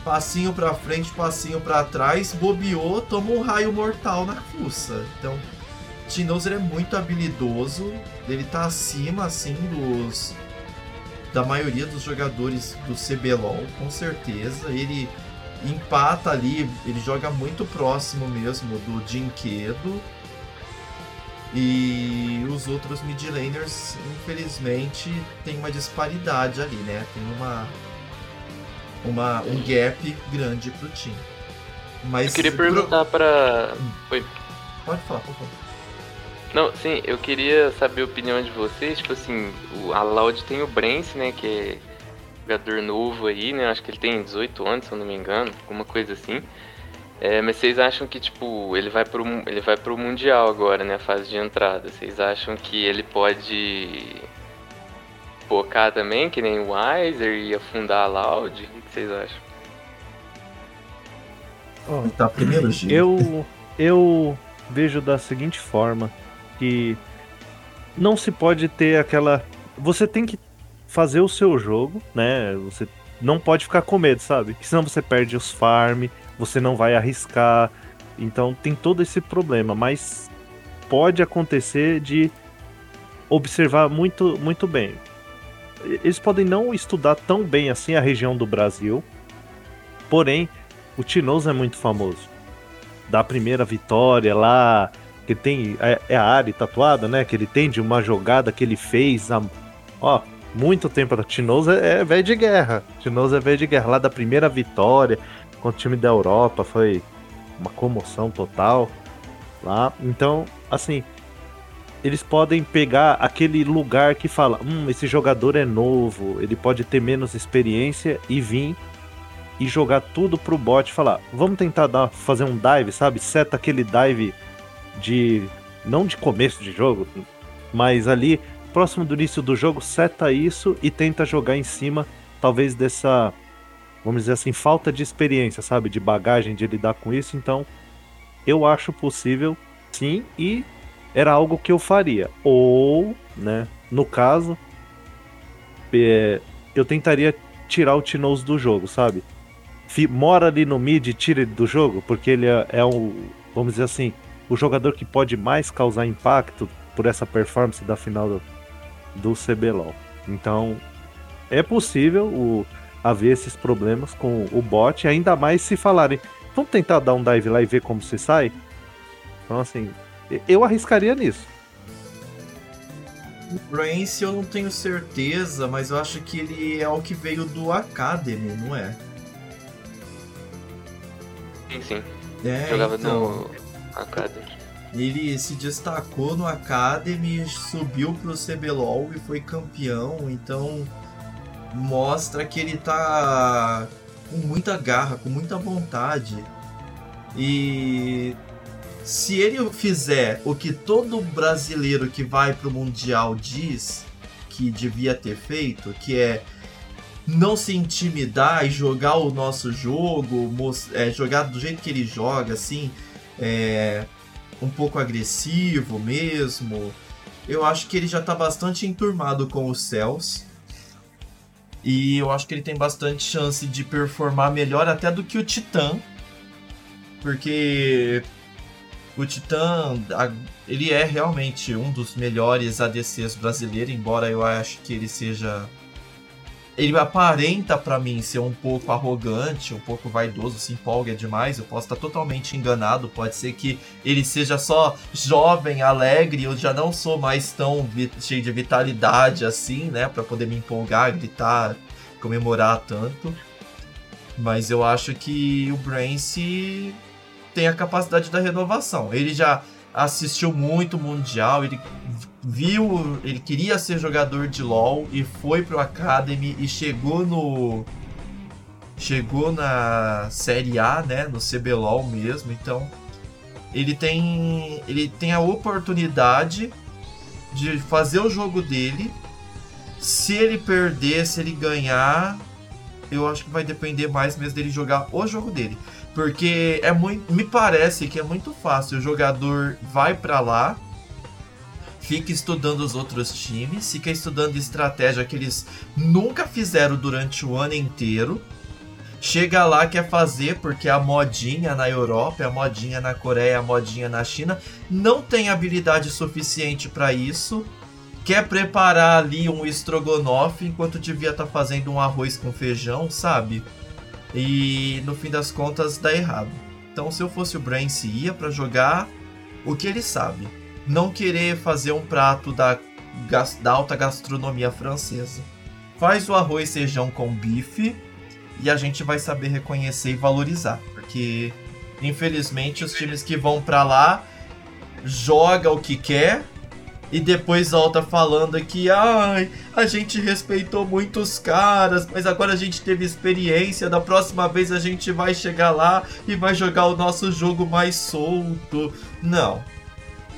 passinho para frente, passinho para trás, bobeou, toma um raio mortal na fuça. Então, Tinozer é muito habilidoso, ele tá acima assim dos da maioria dos jogadores do CBLOL, com certeza. Ele empata ali, ele joga muito próximo mesmo do Jinquedo. E os outros mid laners, infelizmente, tem uma disparidade ali, né? Tem uma uma, um gap grande pro time. Mas eu queria perguntar pro... pra. Hum. Oi. Pode falar, por favor. Não, sim, eu queria saber a opinião de vocês. Tipo assim, a Loud tem o Brence, né? Que é jogador novo aí, né? Acho que ele tem 18 anos, se eu não me engano, alguma coisa assim. É, mas vocês acham que, tipo, ele vai pro, ele vai pro Mundial agora, né? A fase de entrada. Vocês acham que ele pode focar também, que nem o Weiser, e afundar a Loud? O que vocês acham? Oh, tá primeiro, Eu, eu vejo da seguinte forma, que não se pode ter aquela... Você tem que fazer o seu jogo, né? Você não pode ficar com medo, sabe? Que senão você perde os farm, você não vai arriscar. Então tem todo esse problema, mas pode acontecer de observar muito, muito bem eles podem não estudar tão bem assim a região do Brasil, porém, o Tinoz é muito famoso. Da primeira vitória lá, que tem. É, é a área tatuada, né? Que ele tem de uma jogada que ele fez. Ó, muito tempo. Tinoz é, é velho de guerra. Tinoz é velho de guerra. Lá da primeira vitória contra o time da Europa foi uma comoção total. Lá. Então, assim, eles podem pegar aquele lugar que fala, hum, esse jogador é novo, ele pode ter menos experiência e vir e jogar tudo pro bot e falar, vamos tentar dar, fazer um dive, sabe? Seta aquele dive de não de começo de jogo, mas ali próximo do início do jogo, seta isso e tenta jogar em cima, talvez dessa, vamos dizer assim, falta de experiência, sabe, de bagagem de lidar com isso. Então, eu acho possível, sim, e era algo que eu faria. Ou, né, no caso, é, eu tentaria tirar o Tinoz do jogo, sabe? mora ali no mid e tira ele do jogo, porque ele é, é um, vamos dizer assim, o jogador que pode mais causar impacto por essa performance da final do, do CBLOL. Então, é possível o, haver esses problemas com o bot, ainda mais se falarem, vamos tentar dar um dive lá e ver como se sai? Então, assim, eu arriscaria nisso. O Rance eu não tenho certeza, mas eu acho que ele é o que veio do Academy, não é? Sim, sim. É, Jogava então, no Academy. Ele se destacou no Academy, subiu pro CBLOL e foi campeão, então mostra que ele tá com muita garra, com muita vontade. E se ele fizer o que todo brasileiro que vai pro Mundial diz que devia ter feito, que é não se intimidar e jogar o nosso jogo, é, jogar do jeito que ele joga, assim, é, um pouco agressivo mesmo. Eu acho que ele já tá bastante enturmado com os céus. E eu acho que ele tem bastante chance de performar melhor até do que o Titã. Porque o Titã, ele é realmente um dos melhores ADCs brasileiros, embora eu acho que ele seja ele aparenta para mim ser um pouco arrogante, um pouco vaidoso, se empolga demais. Eu posso estar totalmente enganado. Pode ser que ele seja só jovem, alegre. Eu já não sou mais tão cheio de vitalidade assim, né? Para poder me empolgar, gritar, comemorar tanto. Mas eu acho que o Brance tem a capacidade da renovação. Ele já assistiu muito Mundial, ele viu, ele queria ser jogador de LoL e foi pro Academy e chegou no chegou na Série A, né, no CBLOL mesmo. Então, ele tem ele tem a oportunidade de fazer o jogo dele. Se ele perder, se ele ganhar, eu acho que vai depender mais mesmo dele jogar o jogo dele. Porque é muito, me parece que é muito fácil. O jogador vai para lá, fica estudando os outros times, fica estudando estratégia que eles nunca fizeram durante o ano inteiro. Chega lá, quer fazer, porque a modinha na Europa, a modinha na Coreia, a modinha na China, não tem habilidade suficiente para isso. Quer preparar ali um estrogonofe enquanto devia estar tá fazendo um arroz com feijão, sabe? E no fim das contas dá errado. Então, se eu fosse o Brance, ia para jogar o que ele sabe. Não querer fazer um prato da, da alta gastronomia francesa. Faz o arroz feijão com bife e a gente vai saber reconhecer e valorizar. Porque, infelizmente, os times que vão para lá joga o que quer e depois volta falando que ai, a gente respeitou muitos caras, mas agora a gente teve experiência, da próxima vez a gente vai chegar lá e vai jogar o nosso jogo mais solto. Não.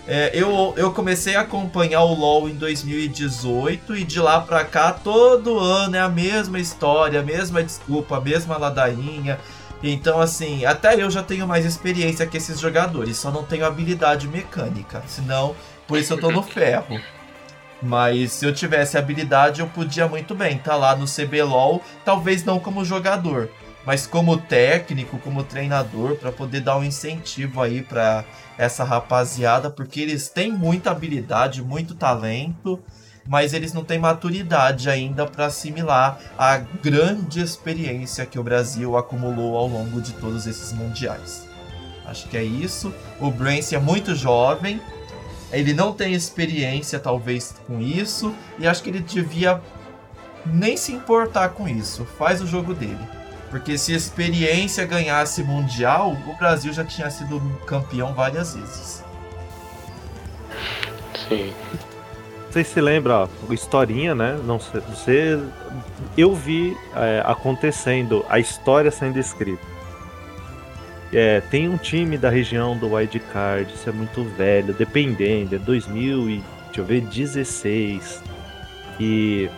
É, eu, eu comecei a acompanhar o LoL em 2018 e de lá pra cá todo ano é a mesma história, a mesma desculpa, a mesma ladainha. Então, assim, até eu já tenho mais experiência que esses jogadores, só não tenho habilidade mecânica. Senão, por isso eu tô no ferro. Mas se eu tivesse habilidade, eu podia muito bem estar tá lá no CBLOL, talvez não como jogador, mas como técnico, como treinador, para poder dar um incentivo aí para essa rapaziada, porque eles têm muita habilidade, muito talento, mas eles não têm maturidade ainda para assimilar a grande experiência que o Brasil acumulou ao longo de todos esses mundiais. Acho que é isso. O Brance é muito jovem, ele não tem experiência, talvez, com isso, e acho que ele devia nem se importar com isso. Faz o jogo dele. Porque se a experiência ganhasse mundial, o Brasil já tinha sido campeão várias vezes. Sim. Você se lembra, ó, historinha, né? Não sei, você, eu vi é, acontecendo, a história sendo escrita. É, tem um time da região do Wildcard, isso é muito velho, dependendo, é 2000 e, deixa eu ver, 16. E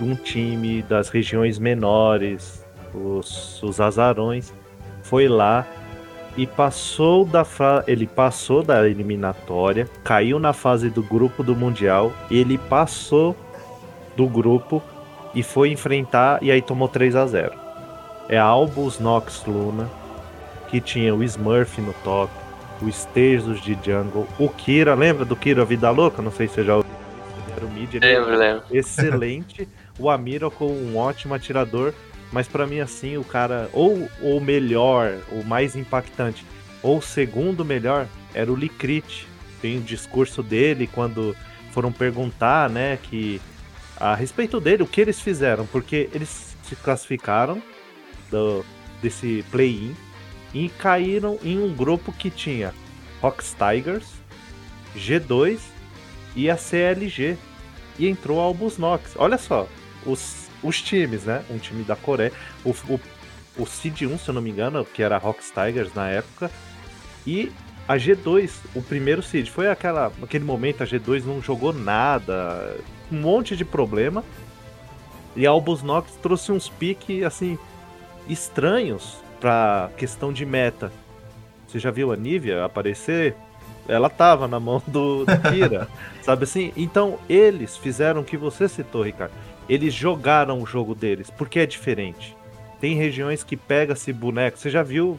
um time das regiões menores, os, os azarões, foi lá e passou da fa... ele passou da eliminatória, caiu na fase do grupo do mundial, ele passou do grupo e foi enfrentar e aí tomou 3 a 0. É Albus Nox Luna, que tinha o Smurf no top, o Stezos de Jungle, o Kira, lembra do Kira Vida Louca? Não sei se você já ouviu. Era o mid, ele lembro, lembro. excelente. o Amira com um ótimo atirador, mas para mim assim, o cara ou o melhor, o mais impactante, ou o segundo melhor era o Likrit. Tem o discurso dele quando foram perguntar, né, que a respeito dele, o que eles fizeram, porque eles se classificaram do, desse play-in e caíram em um grupo que tinha Fox Tigers, G2 e a CLG. E entrou Albus Nox. Olha só, os, os times, né? Um time da Coreia. O, o, o Seed 1, se eu não me engano, que era Rocks Tigers na época. E a G2, o primeiro Seed. Foi aquela, aquele momento a G2 não jogou nada. Um monte de problema. E a Albus Nox trouxe uns piques, assim, estranhos pra questão de meta. Você já viu a Nivea aparecer? ela tava na mão do, do Kira, sabe assim? Então eles fizeram o que você citou, Ricardo. Eles jogaram o jogo deles, porque é diferente. Tem regiões que pega-se boneco. Você já viu,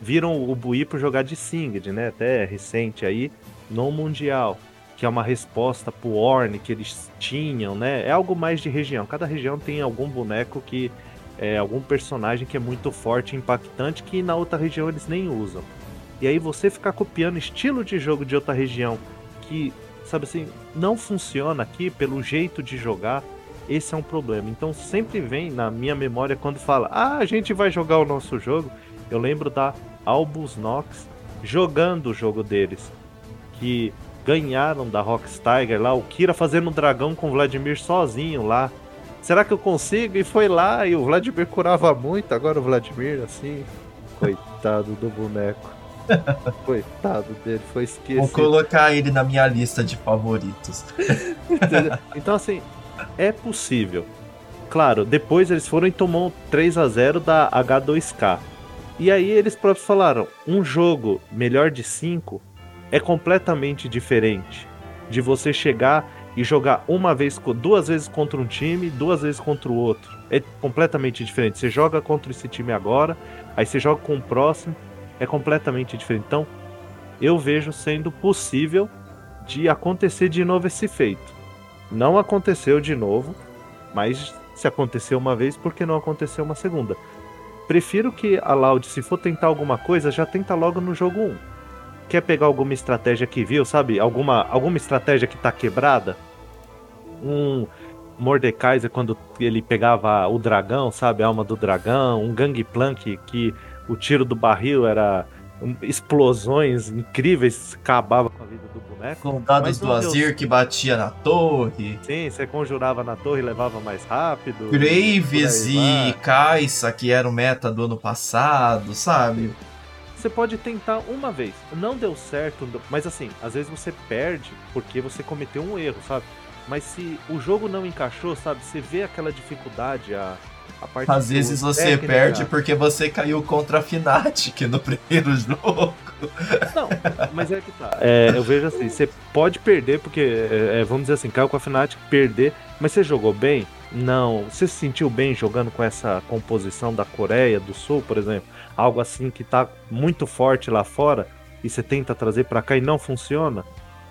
viram o Bui por jogar de Singed, né? Até recente aí, no Mundial. Que é uma resposta pro Orne que eles tinham, né? É algo mais de região. Cada região tem algum boneco que. É, algum personagem que é muito forte, impactante, que na outra região eles nem usam. E aí você ficar copiando estilo de jogo de outra região que, sabe assim, não funciona aqui pelo jeito de jogar, esse é um problema. Então sempre vem na minha memória quando fala, ah, a gente vai jogar o nosso jogo. Eu lembro da Albus Nox jogando o jogo deles. Que ganharam da Tiger lá, o Kira fazendo um dragão com o Vladimir sozinho lá. Será que eu consigo? E foi lá e o Vladimir curava muito. Agora o Vladimir, assim, coitado do boneco. Coitado dele, foi esquecido. Vou colocar ele na minha lista de favoritos. então, assim, é possível. Claro, depois eles foram e tomou 3 a 0 da H2K. E aí eles próprios falaram: um jogo melhor de 5 é completamente diferente de você chegar e jogar uma vez, duas vezes contra um time, duas vezes contra o outro. É completamente diferente. Você joga contra esse time agora, aí você joga com o próximo, é completamente diferente. Então, eu vejo sendo possível de acontecer de novo esse feito. Não aconteceu de novo, mas se aconteceu uma vez, por que não aconteceu uma segunda? Prefiro que a Loud, se for tentar alguma coisa, já tenta logo no jogo 1. Quer pegar alguma estratégia que viu, sabe? Alguma, alguma estratégia que tá quebrada? Um Mordekaiser quando ele pegava o dragão, sabe? A alma do dragão, um Gangplank que o tiro do barril era explosões incríveis, acabava com a vida do boneco. Com dados do Azir que batia na torre. Sim, você conjurava na torre e levava mais rápido. Graves e Kaisa, que era o meta do ano passado, sabe? Você pode tentar uma vez, não deu certo, mas assim, às vezes você perde porque você cometeu um erro, sabe? Mas se o jogo não encaixou, sabe? Você vê aquela dificuldade, a, às vezes você técnica. perde porque você caiu contra a Fnatic no primeiro jogo. Não, mas é que tá. É, eu vejo assim, você pode perder porque, é, é, vamos dizer assim, caiu com a Fnatic, perder, mas você jogou bem? Não. Você se sentiu bem jogando com essa composição da Coreia do Sul, por exemplo? Algo assim que tá muito forte lá fora e você tenta trazer para cá e não funciona?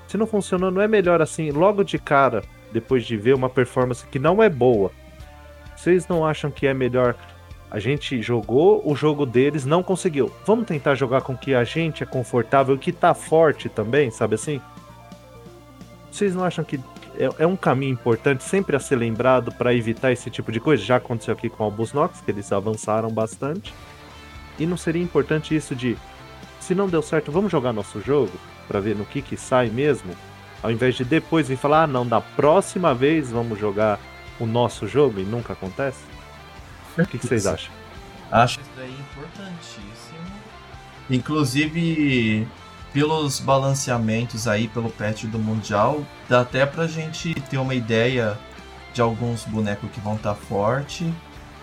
Se não funcionou, não é melhor assim, logo de cara, depois de ver uma performance que não é boa, vocês não acham que é melhor a gente jogou o jogo deles, não conseguiu. Vamos tentar jogar com que a gente é confortável que tá forte também, sabe assim? Vocês não acham que é, é um caminho importante sempre a ser lembrado para evitar esse tipo de coisa? Já aconteceu aqui com o Albus Nox, que eles avançaram bastante. E não seria importante isso de, se não deu certo, vamos jogar nosso jogo para ver no que que sai mesmo? Ao invés de depois vir falar, ah, não, da próxima vez vamos jogar o nosso jogo e nunca acontece? O que, que vocês acham? Acho isso daí importantíssimo. Inclusive, pelos balanceamentos aí, pelo patch do Mundial, dá até pra gente ter uma ideia de alguns bonecos que vão estar tá forte.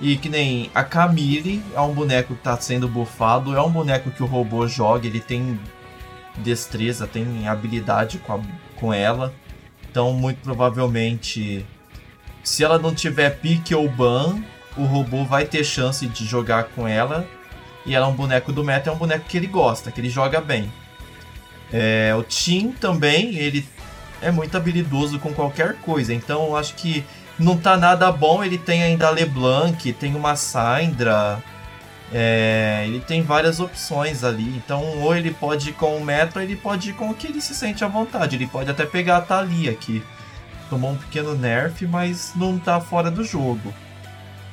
E que nem a Camille é um boneco que tá sendo bufado, é um boneco que o robô joga, ele tem destreza, tem habilidade com, a, com ela. Então, muito provavelmente se ela não tiver pique ou ban, o robô vai ter chance de jogar com ela. E ela é um boneco do meta, é um boneco que ele gosta, que ele joga bem. É, o Tim também, ele é muito habilidoso com qualquer coisa. Então eu acho que não tá nada bom. Ele tem ainda a LeBlanc, tem uma Syndra. É, ele tem várias opções ali. Então, ou ele pode ir com o meta, ou ele pode ir com o que ele se sente à vontade. Ele pode até pegar a Thalia aqui tomou um pequeno nerf, mas não tá fora do jogo.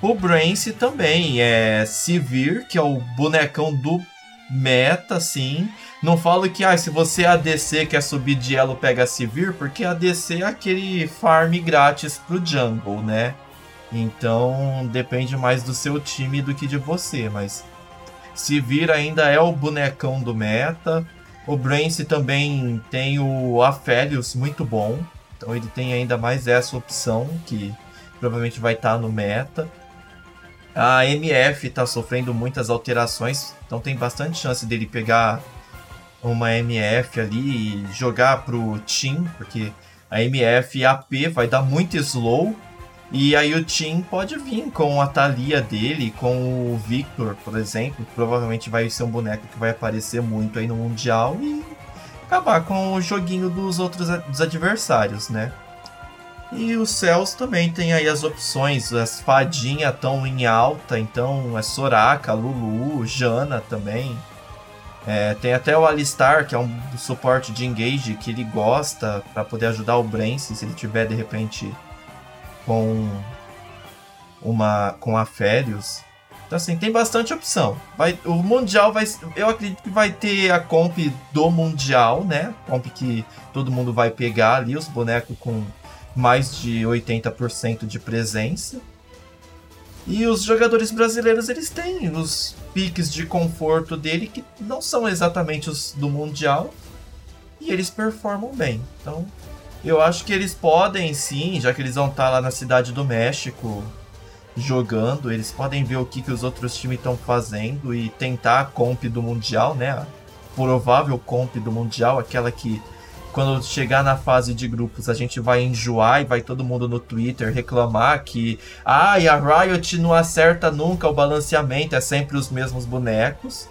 O Brance também é Sivir, que é o bonecão do meta, sim. Não falo que ah, se você é ADC quer subir de elo, pega Sivir, porque ADC é aquele farm grátis pro jungle, né? Então depende mais do seu time do que de você, mas Sivir ainda é o bonecão do meta. O Brance também tem o Aphelios muito bom. Então ele tem ainda mais essa opção que provavelmente vai estar tá no meta. A MF está sofrendo muitas alterações, então tem bastante chance dele pegar uma MF ali e jogar pro Team, porque a MF AP vai dar muito slow. E aí o Team pode vir com a Thalia dele, com o Victor, por exemplo. Provavelmente vai ser um boneco que vai aparecer muito aí no Mundial e acabar com o joguinho dos outros dos adversários, né? E os céus também tem aí as opções, as fadinhas estão em alta, então é Soraka, Lulu, Jana também. É, tem até o Alistar, que é um suporte de engage que ele gosta para poder ajudar o Brance se ele tiver de repente com uma com a Férios. Então assim, tem bastante opção. Vai, o Mundial vai. Eu acredito que vai ter a comp do Mundial, né? Comp que todo mundo vai pegar ali, os bonecos com mais de 80% de presença. E os jogadores brasileiros, eles têm os piques de conforto dele que não são exatamente os do Mundial. E eles performam bem. Então, eu acho que eles podem sim, já que eles vão estar lá na cidade do México jogando, eles podem ver o que, que os outros times estão fazendo e tentar a comp do Mundial, né? A provável comp do Mundial, aquela que quando chegar na fase de grupos, a gente vai enjoar e vai todo mundo no Twitter reclamar que ah, a Riot não acerta nunca o balanceamento, é sempre os mesmos bonecos.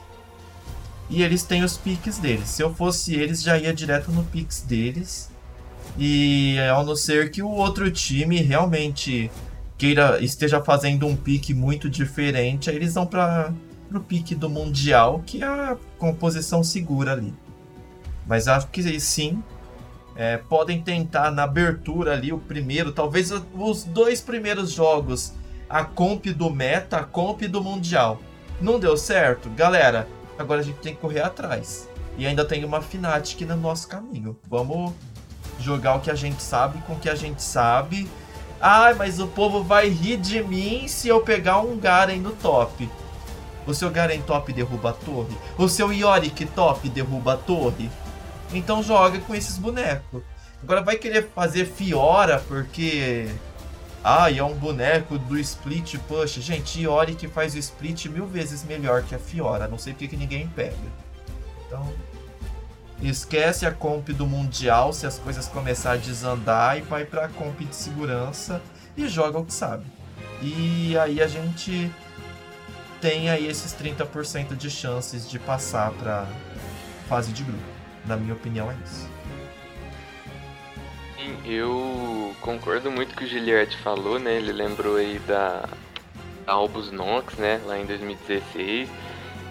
E eles têm os piques deles. Se eu fosse eles, já ia direto no pix deles. E ao não ser que o outro time realmente queira esteja fazendo um pique muito diferente, aí eles vão para o pique do mundial, que é a composição segura ali. Mas acho que sim. É, podem tentar na abertura ali o primeiro, talvez os dois primeiros jogos, a comp do meta, a comp do mundial. Não deu certo? Galera, agora a gente tem que correr atrás. E ainda tem uma Fnatic no nosso caminho. Vamos jogar o que a gente sabe com o que a gente sabe. Ai, ah, mas o povo vai rir de mim se eu pegar um Garen no top. O seu Garen top derruba a torre? O seu Yorick top derruba a torre? Então joga com esses bonecos. Agora vai querer fazer Fiora porque. Ah, é um boneco do Split Push. Gente, que faz o Split mil vezes melhor que a Fiora. Não sei porque que ninguém pega. Então. Esquece a comp do Mundial se as coisas começar a desandar e vai pra comp de segurança e joga o que sabe. E aí a gente tem aí esses 30% de chances de passar pra fase de grupo. Na minha opinião, é isso. Sim, eu concordo muito com o Giliard falou, né? Ele lembrou aí da, da Albus Nox, né? Lá em 2016.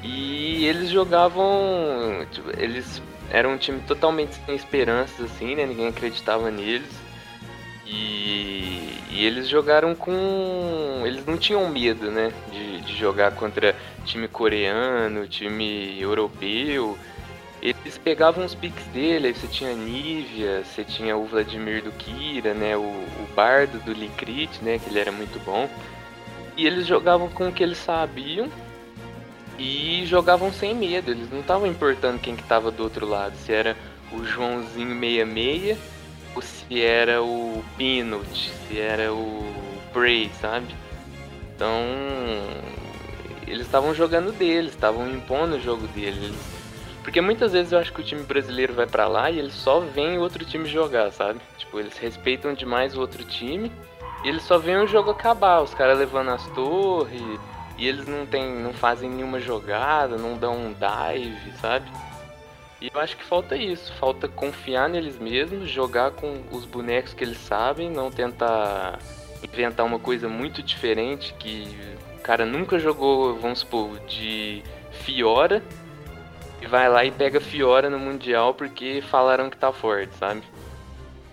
E eles jogavam. Tipo, eles eram um time totalmente sem esperanças, assim, né? Ninguém acreditava neles. E, e, eles jogaram com. Eles não tinham medo, né? De, de jogar contra time coreano, time europeu. Eles pegavam os piques dele, aí você tinha a Nivea, você tinha o Vladimir do Kira, né, o, o Bardo do Likrit, né, que ele era muito bom. E eles jogavam com o que eles sabiam e jogavam sem medo, eles não estavam importando quem que tava do outro lado, se era o Joãozinho 66 ou se era o Peanut, se era o Prey, sabe? Então, eles estavam jogando deles, estavam impondo o jogo deles. Porque muitas vezes eu acho que o time brasileiro vai para lá e eles só veem o outro time jogar, sabe? Tipo, eles respeitam demais o outro time e eles só veem o jogo acabar, os caras levando as torres e eles não tem, não fazem nenhuma jogada, não dão um dive, sabe? E eu acho que falta isso, falta confiar neles mesmos, jogar com os bonecos que eles sabem, não tentar inventar uma coisa muito diferente que o cara nunca jogou, vamos supor, de Fiora e vai lá e pega Fiora no Mundial porque falaram que tá forte, sabe?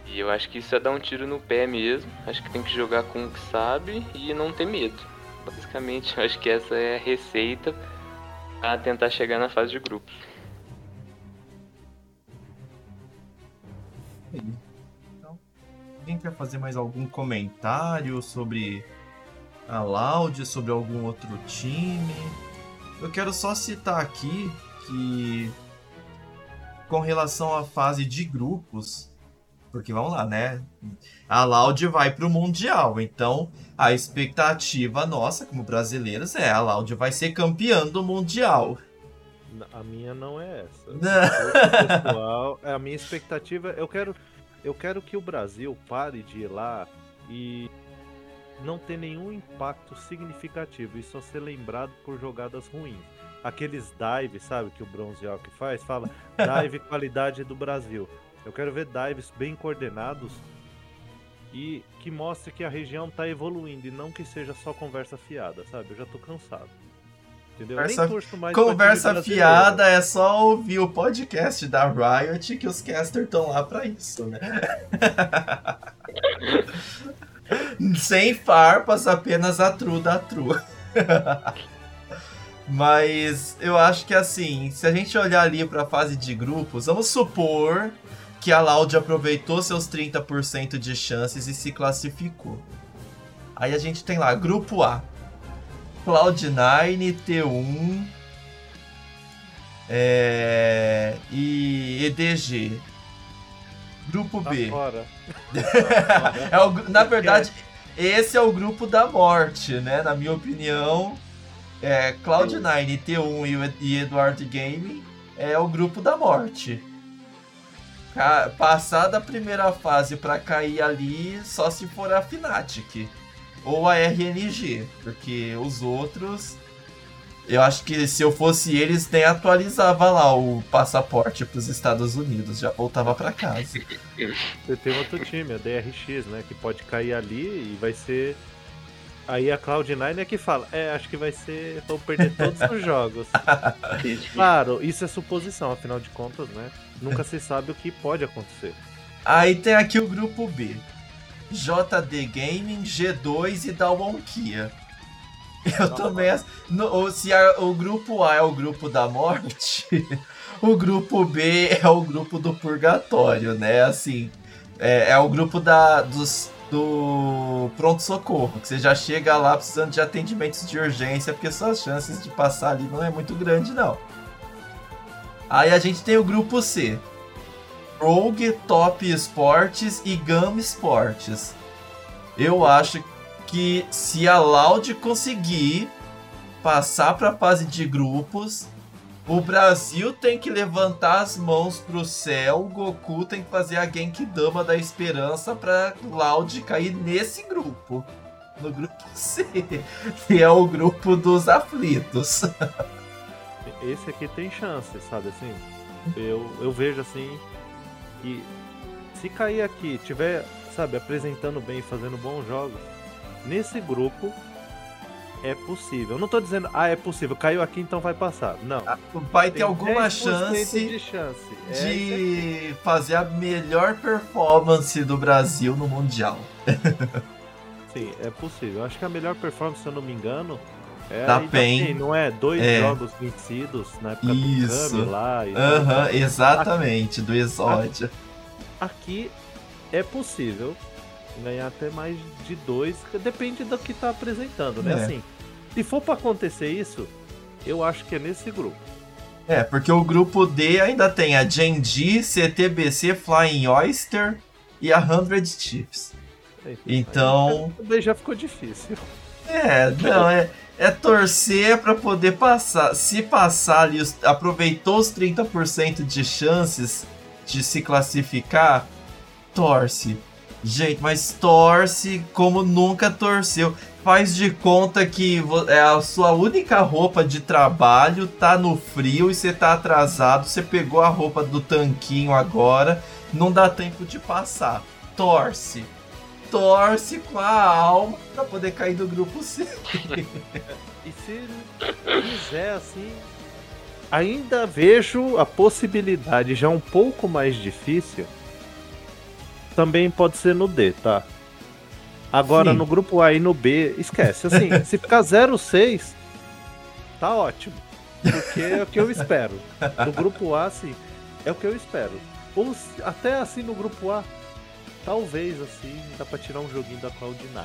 E eu acho que isso é dar um tiro no pé mesmo. Acho que tem que jogar com o que sabe e não ter medo. Basicamente, eu acho que essa é a receita para tentar chegar na fase de grupos. Então, alguém quer fazer mais algum comentário sobre a Loud, sobre algum outro time? Eu quero só citar aqui que com relação à fase de grupos, porque vamos lá, né? A Loud vai para o Mundial, então a expectativa nossa como brasileiros é a Loud vai ser campeã do Mundial. A minha não é essa. Não. Pessoal, é, a minha expectativa, eu quero, eu quero que o Brasil pare de ir lá e não ter nenhum impacto significativo e só ser lembrado por jogadas ruins. Aqueles dives, sabe, que o Bronze Hawk faz, fala dive qualidade do Brasil. Eu quero ver dives bem coordenados e que mostre que a região tá evoluindo e não que seja só conversa fiada, sabe? Eu já tô cansado. Entendeu? Eu Conversa- Conversa fiada é só ouvir o podcast da Riot que os casters estão lá pra isso, né? Sem farpas, apenas a true da true. Mas eu acho que assim, se a gente olhar ali pra fase de grupos, vamos supor que a Loud aproveitou seus 30% de chances e se classificou. Aí a gente tem lá, grupo A. Cloud9, T1 é, e EDG. Grupo Tá B. É o na verdade, esse é o grupo da morte, né? Na minha opinião, é Cloud9, T1 e e Eduardo Gaming é o grupo da morte. Passar da primeira fase pra cair ali só se for a Fnatic ou a RNG, porque os outros eu acho que se eu fosse eles nem atualizava lá o passaporte pros Estados Unidos, já voltava pra casa. Você tem outro time, a DRX, né? Que pode cair ali e vai ser. Aí a Cloud9 é que fala, é, acho que vai ser. Vão perder todos os jogos. Claro, isso é suposição, afinal de contas, né? Nunca se sabe o que pode acontecer. Aí tem aqui o grupo B. JD Gaming, G2 e Dalwon Kia. Eu também. ass- no- se a- o grupo A é o grupo da morte, o grupo B é o grupo do purgatório, né? Assim, é, é o grupo da, dos, do pronto-socorro, que você já chega lá precisando de atendimentos de urgência, porque suas chances de passar ali não é muito grande, não. Aí a gente tem o grupo C. Rogue, Top Esportes e Gam Esportes. Eu acho que se a Loud conseguir passar para a fase de grupos, o Brasil tem que levantar as mãos pro céu, o Goku tem que fazer a Genkidama da esperança para Loud cair nesse grupo. No grupo C, que é o grupo dos aflitos. Esse aqui tem chance, sabe assim? Eu, eu vejo assim que se cair aqui, tiver, sabe, apresentando bem, fazendo bons jogos, nesse grupo é possível. Eu não tô dizendo, ah, é possível, caiu aqui então vai passar. Não. Vai ter Tem alguma 10% chance de chance. É aqui. de fazer a melhor performance do Brasil no Mundial. Sim, é possível. Acho que a melhor performance, se eu não me engano, é Da PEN. PEN, não é? Dois É. jogos vencidos na época Isso. do Kami lá. Aham, exatamente, do exódio. Aqui é possível ganhar até mais de dois, depende do que tá apresentando, né? É. Assim, se for pra acontecer isso, eu acho que é nesse grupo. É, porque o grupo D ainda tem a Genji, CTBC, Flying Oyster e a 100 Chiefs. Então- Aí Também já ficou difícil. É, não, é, é torcer pra poder passar. Se passar ali, os- aproveitou os 30% de chances de se classificar, torce. Gente, mas torce como nunca torceu. Faz de conta que é a sua única roupa de trabalho tá no frio e você tá atrasado. Você pegou a roupa do tanquinho agora, não dá tempo de passar. Torce. Torce com a alma pra poder cair do grupo C. E se quiser assim, ainda vejo a possibilidade já um pouco mais difícil. Também pode ser no D, tá? Agora Sim. no grupo A e no B, esquece. Assim, se ficar 0-6, tá ótimo. Porque é o que eu espero. No grupo A, assim, é o que eu espero. Ou até assim no grupo A, talvez assim, dá pra tirar um joguinho da Cloud9.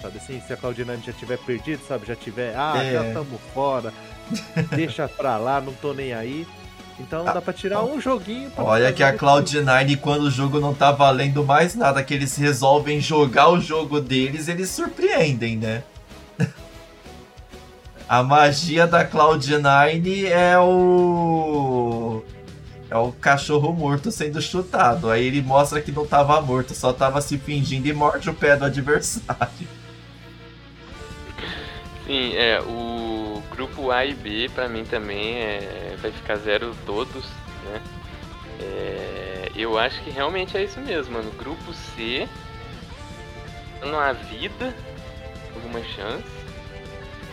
Sabe assim, se a Cloud9 já tiver perdido, sabe, já tiver, ah, É. já estamos fora, deixa pra lá, não tô nem aí. Então dá pra tirar um joguinho pra Olha que a depois. Cloud9, quando o jogo não tá valendo mais nada, que eles resolvem jogar o jogo deles, eles surpreendem, né? A magia da Cloud9 é o. É o cachorro morto sendo chutado. Aí ele mostra que não tava morto, só tava se fingindo e morde o pé do adversário. Sim, é, o grupo A e B pra mim também é, vai ficar zero todos, né? É, eu acho que realmente é isso mesmo, mano. Grupo C, não há vida, alguma chance.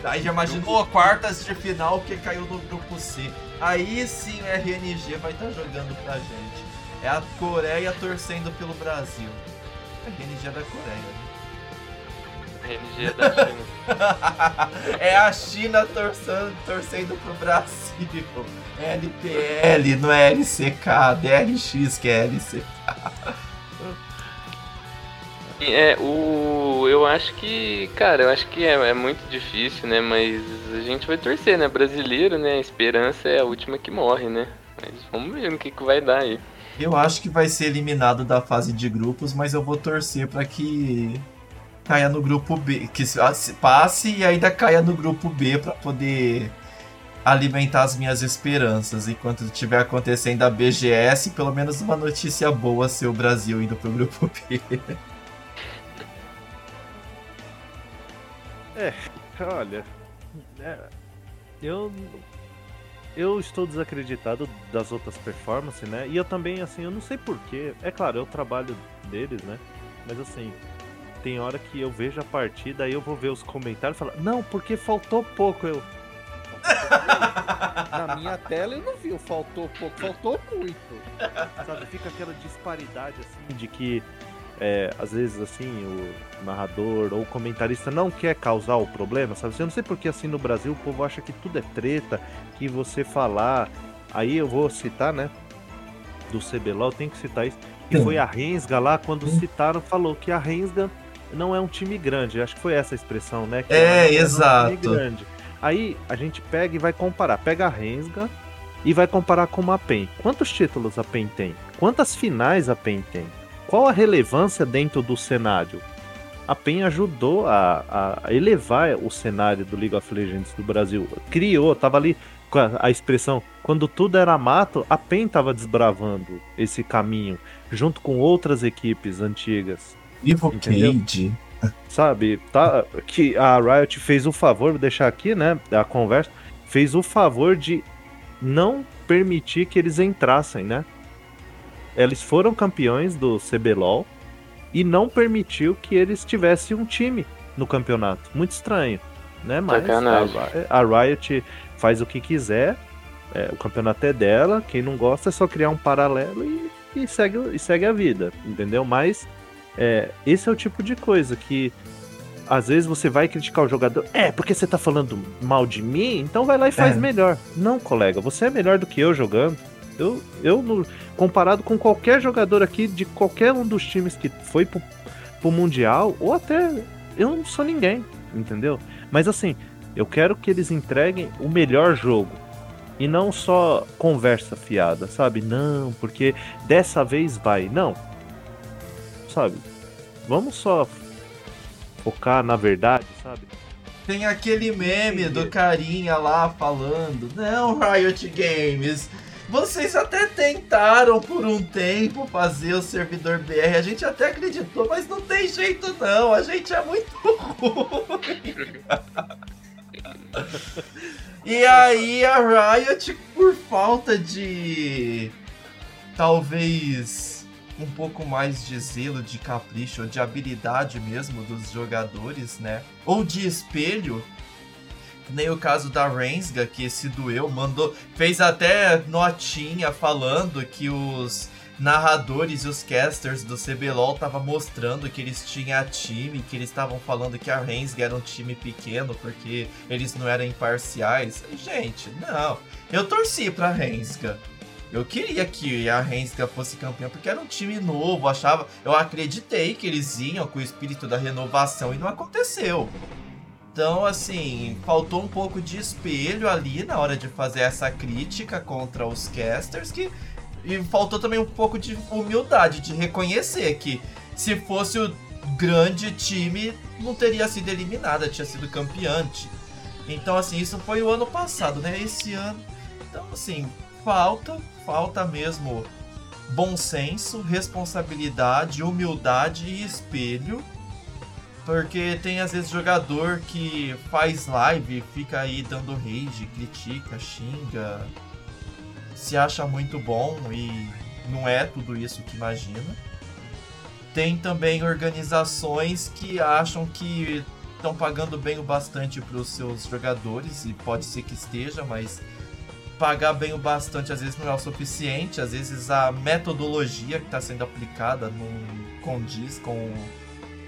Aí já imaginou quartas de final que caiu no grupo C. Aí sim o RNG vai estar tá jogando pra gente. É a Coreia torcendo pelo Brasil. A RNG é da Coreia, é da China. é a China torcendo, torcendo pro Brasil. LPL, não é LCK, DRX que é LCK. É, o. Eu acho que. Cara, eu acho que é, é, muito difícil, né? Mas a gente vai torcer, né? Brasileiro, né? A esperança é a última que morre, né? Mas vamos ver no que, que vai dar aí. Eu acho que vai ser eliminado da fase de grupos, mas eu vou torcer para que caia no grupo B, que passe e ainda caia no grupo B para poder alimentar as minhas esperanças. Enquanto estiver acontecendo a BGS, pelo menos uma notícia boa ser o Brasil indo pro grupo B. É, olha. É, eu. Eu estou desacreditado das outras performances, né? E eu também, assim, eu não sei porquê. É claro, eu trabalho deles, né? Mas assim, tem hora que eu vejo a partida, aí eu vou ver os comentários e falar, não, porque faltou pouco. Eu. Na minha tela eu não vi, faltou pouco, faltou muito. Sabe, fica aquela disparidade assim de que é, às vezes assim, o narrador ou o comentarista não quer causar o problema, sabe? Eu não sei porque assim no Brasil o povo acha que tudo é treta, que você falar. Aí eu vou citar, né? Do CBLOL, tem que citar isso. Que foi a Rensga lá, quando citaram, falou que a Rensga não é um time grande. Acho que foi essa a expressão, né? Que é, exato. É um time grande. Aí a gente pega e vai comparar. Pega a Rensga e vai comparar com a PEN. Quantos títulos a PEN tem? Quantas finais a PEN tem? Qual a relevância dentro do cenário? A PEN ajudou a, a elevar o cenário do League of Legends do Brasil. Criou, tava ali a expressão, quando tudo era mato, a PEN tava desbravando esse caminho, junto com outras equipes antigas. Vivo Cage. Sabe, tá, que a Riot fez o favor, vou deixar aqui, né, a conversa, fez o favor de não permitir que eles entrassem, né? eles foram campeões do CBLOL e não permitiu que eles tivessem um time no campeonato. Muito estranho, né? Mas a, a, Riot faz o que quiser, é, o campeonato é dela, quem não gosta é só criar um paralelo e, e segue, e segue a vida, entendeu? Mas é, esse é o tipo de coisa que às vezes você vai criticar o jogador. É, porque você tá falando mal de mim, então vai lá e faz é. melhor. Não, colega, você é melhor do que eu jogando. Eu, eu no, comparado com qualquer jogador aqui de qualquer um dos times que foi pro, pro Mundial, ou até eu não sou ninguém, entendeu? Mas assim, eu quero que eles entreguem o melhor jogo. E não só conversa fiada, sabe? Não, porque dessa vez vai. Não. Sabe? Vamos só focar na verdade, sabe? Tem aquele meme do carinha lá falando: Não, Riot Games, vocês até tentaram por um tempo fazer o servidor BR, a gente até acreditou, mas não tem jeito não, a gente é muito ruim. e aí a Riot, por falta de talvez um pouco mais de zelo, de capricho, de habilidade mesmo dos jogadores, né? Ou de espelho, nem o caso da Rensga, que se doeu, mandou. Fez até notinha falando que os narradores e os casters do CBLOL estavam mostrando que eles tinham time, que eles estavam falando que a Rensga era um time pequeno porque eles não eram imparciais. Gente, não. Eu torci pra Rensga. Eu queria que a Rensga fosse campeã porque era um time novo, achava, eu acreditei que eles iam com o espírito da renovação e não aconteceu. Então, assim, faltou um pouco de espelho ali na hora de fazer essa crítica contra os casters, que e faltou também um pouco de humildade, de reconhecer que se fosse o grande time, não teria sido eliminada, tinha sido campeante. Então, assim, isso foi o ano passado, né? Esse ano. Então, assim, falta, falta mesmo bom senso, responsabilidade, humildade e espelho. Porque tem às vezes jogador que faz live, fica aí dando rage, critica, xinga, se acha muito bom e não é tudo isso que imagina. Tem também organizações que acham que estão pagando bem o bastante para os seus jogadores, e pode ser que esteja, mas pagar bem o bastante às vezes não é o suficiente, às vezes a metodologia que está sendo aplicada não condiz com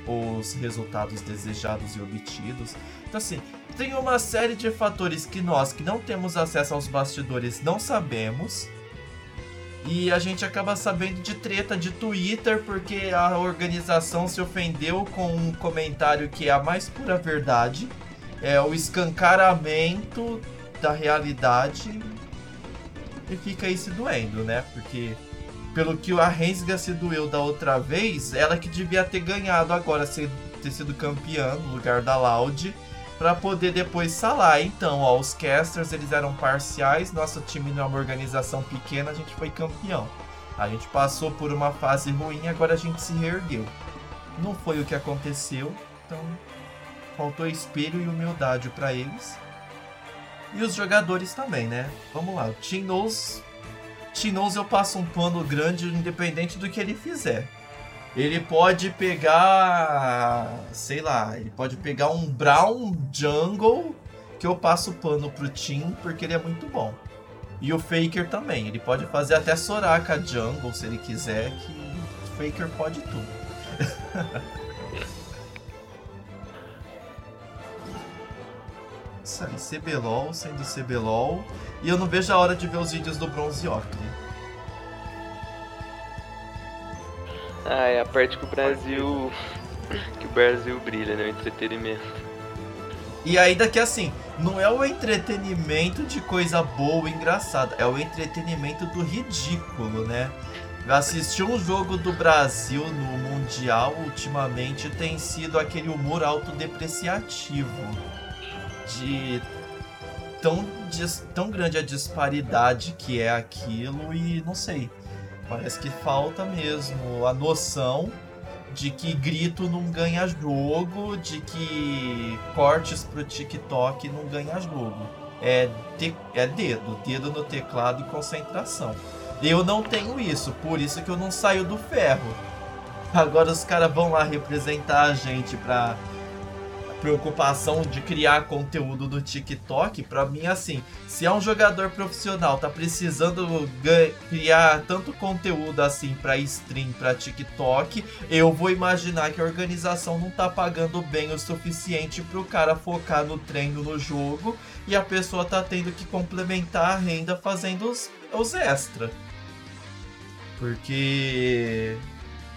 os resultados desejados e obtidos. Então assim, tem uma série de fatores que nós que não temos acesso aos bastidores não sabemos. E a gente acaba sabendo de treta de Twitter porque a organização se ofendeu com um comentário que é a mais pura verdade. É o escancaramento da realidade fica aí se doendo, né? Porque pelo que a Rensga se doeu da outra vez, ela que devia ter ganhado agora, ter sido campeã no lugar da Loud, para poder depois salar. Então, ó, os casters eles eram parciais, nosso time não é uma organização pequena, a gente foi campeão. A gente passou por uma fase ruim, agora a gente se reergueu. Não foi o que aconteceu, então faltou espelho e humildade para eles. E os jogadores também, né? Vamos lá, o Team Knows, Team Knows eu passo um pano grande independente do que ele fizer. Ele pode pegar, sei lá, ele pode pegar um Brown Jungle que eu passo pano pro Team porque ele é muito bom. E o Faker também, ele pode fazer até Soraka Jungle se ele quiser, que o Faker pode tudo. Isso aí, CBLOL sendo CBLOL. E eu não vejo a hora de ver os vídeos do Bronze Ocre. Ah, é a parte que o Brasil. que o Brasil brilha, né? O entretenimento. E ainda que assim, não é o entretenimento de coisa boa e engraçada, é o entretenimento do ridículo, né? Assistir um jogo do Brasil no Mundial ultimamente tem sido aquele humor autodepreciativo de tão, tão grande a disparidade que é aquilo e não sei. Parece que falta mesmo a noção de que grito não ganha jogo, de que cortes pro TikTok não ganha jogo. É, te, é dedo, dedo no teclado e concentração. Eu não tenho isso, por isso que eu não saio do ferro. Agora os caras vão lá representar a gente pra preocupação de criar conteúdo no TikTok, para mim assim, se é um jogador profissional tá precisando criar tanto conteúdo assim para stream, para TikTok, eu vou imaginar que a organização não tá pagando bem o suficiente pro cara focar no treino no jogo e a pessoa tá tendo que complementar a renda fazendo os, os extra. Porque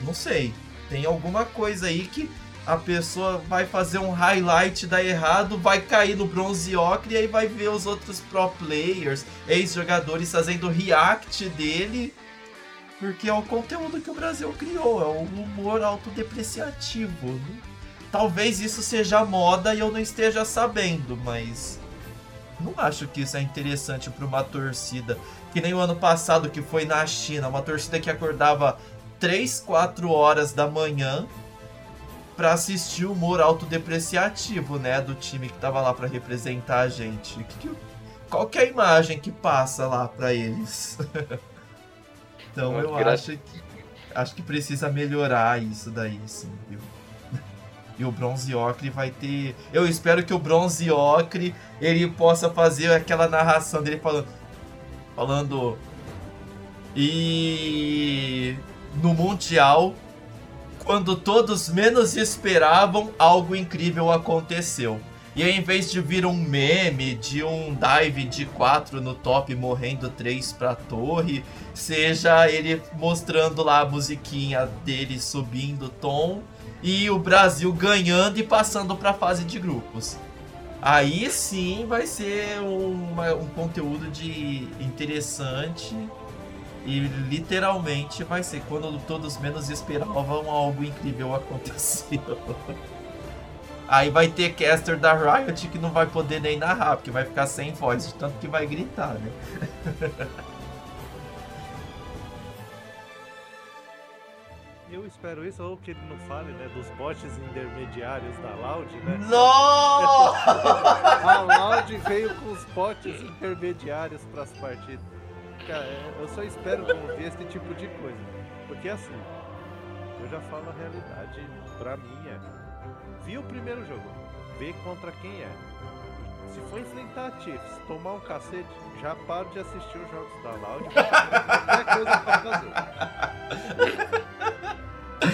não sei, tem alguma coisa aí que a pessoa vai fazer um highlight, dá errado, vai cair no bronze ocre e aí vai ver os outros pro players, ex-jogadores fazendo react dele, porque é o conteúdo que o Brasil criou, é o humor autodepreciativo. Né? Talvez isso seja moda e eu não esteja sabendo, mas não acho que isso é interessante para uma torcida. Que nem o ano passado que foi na China, uma torcida que acordava 3, 4 horas da manhã para assistir o humor autodepreciativo, né, do time que tava lá para representar a gente. Que, que, qual que é a imagem que passa lá para eles? então Muito eu acho que acho que precisa melhorar isso daí, sim, viu? E o Bronze Ocre vai ter. Eu espero que o Bronze Ocre ele possa fazer aquela narração dele falando. Falando. E. No Mundial, quando todos menos esperavam, algo incrível aconteceu. E ao invés de vir um meme de um dive de 4 no top morrendo 3 pra torre, seja ele mostrando lá a musiquinha dele subindo tom e o Brasil ganhando e passando pra fase de grupos. Aí sim vai ser uma, um conteúdo de interessante e literalmente vai ser quando todos menos esperavam algo incrível aconteceu. Aí vai ter caster da Riot que não vai poder nem narrar, porque vai ficar sem voz, de tanto que vai gritar, né? Eu espero isso, ou que ele não fale, né, dos bots intermediários da Loud, né? Nossa! A Loud veio com os bots intermediários pras partidas. Cara, eu só espero não ver esse tipo de coisa. Porque assim, eu já falo a realidade, pra mim é. Vi o primeiro jogo, vê contra quem é. Se for enfrentar a Chiefs, tomar um cacete, já paro de assistir os jogos da Loud, qualquer coisa pra fazer.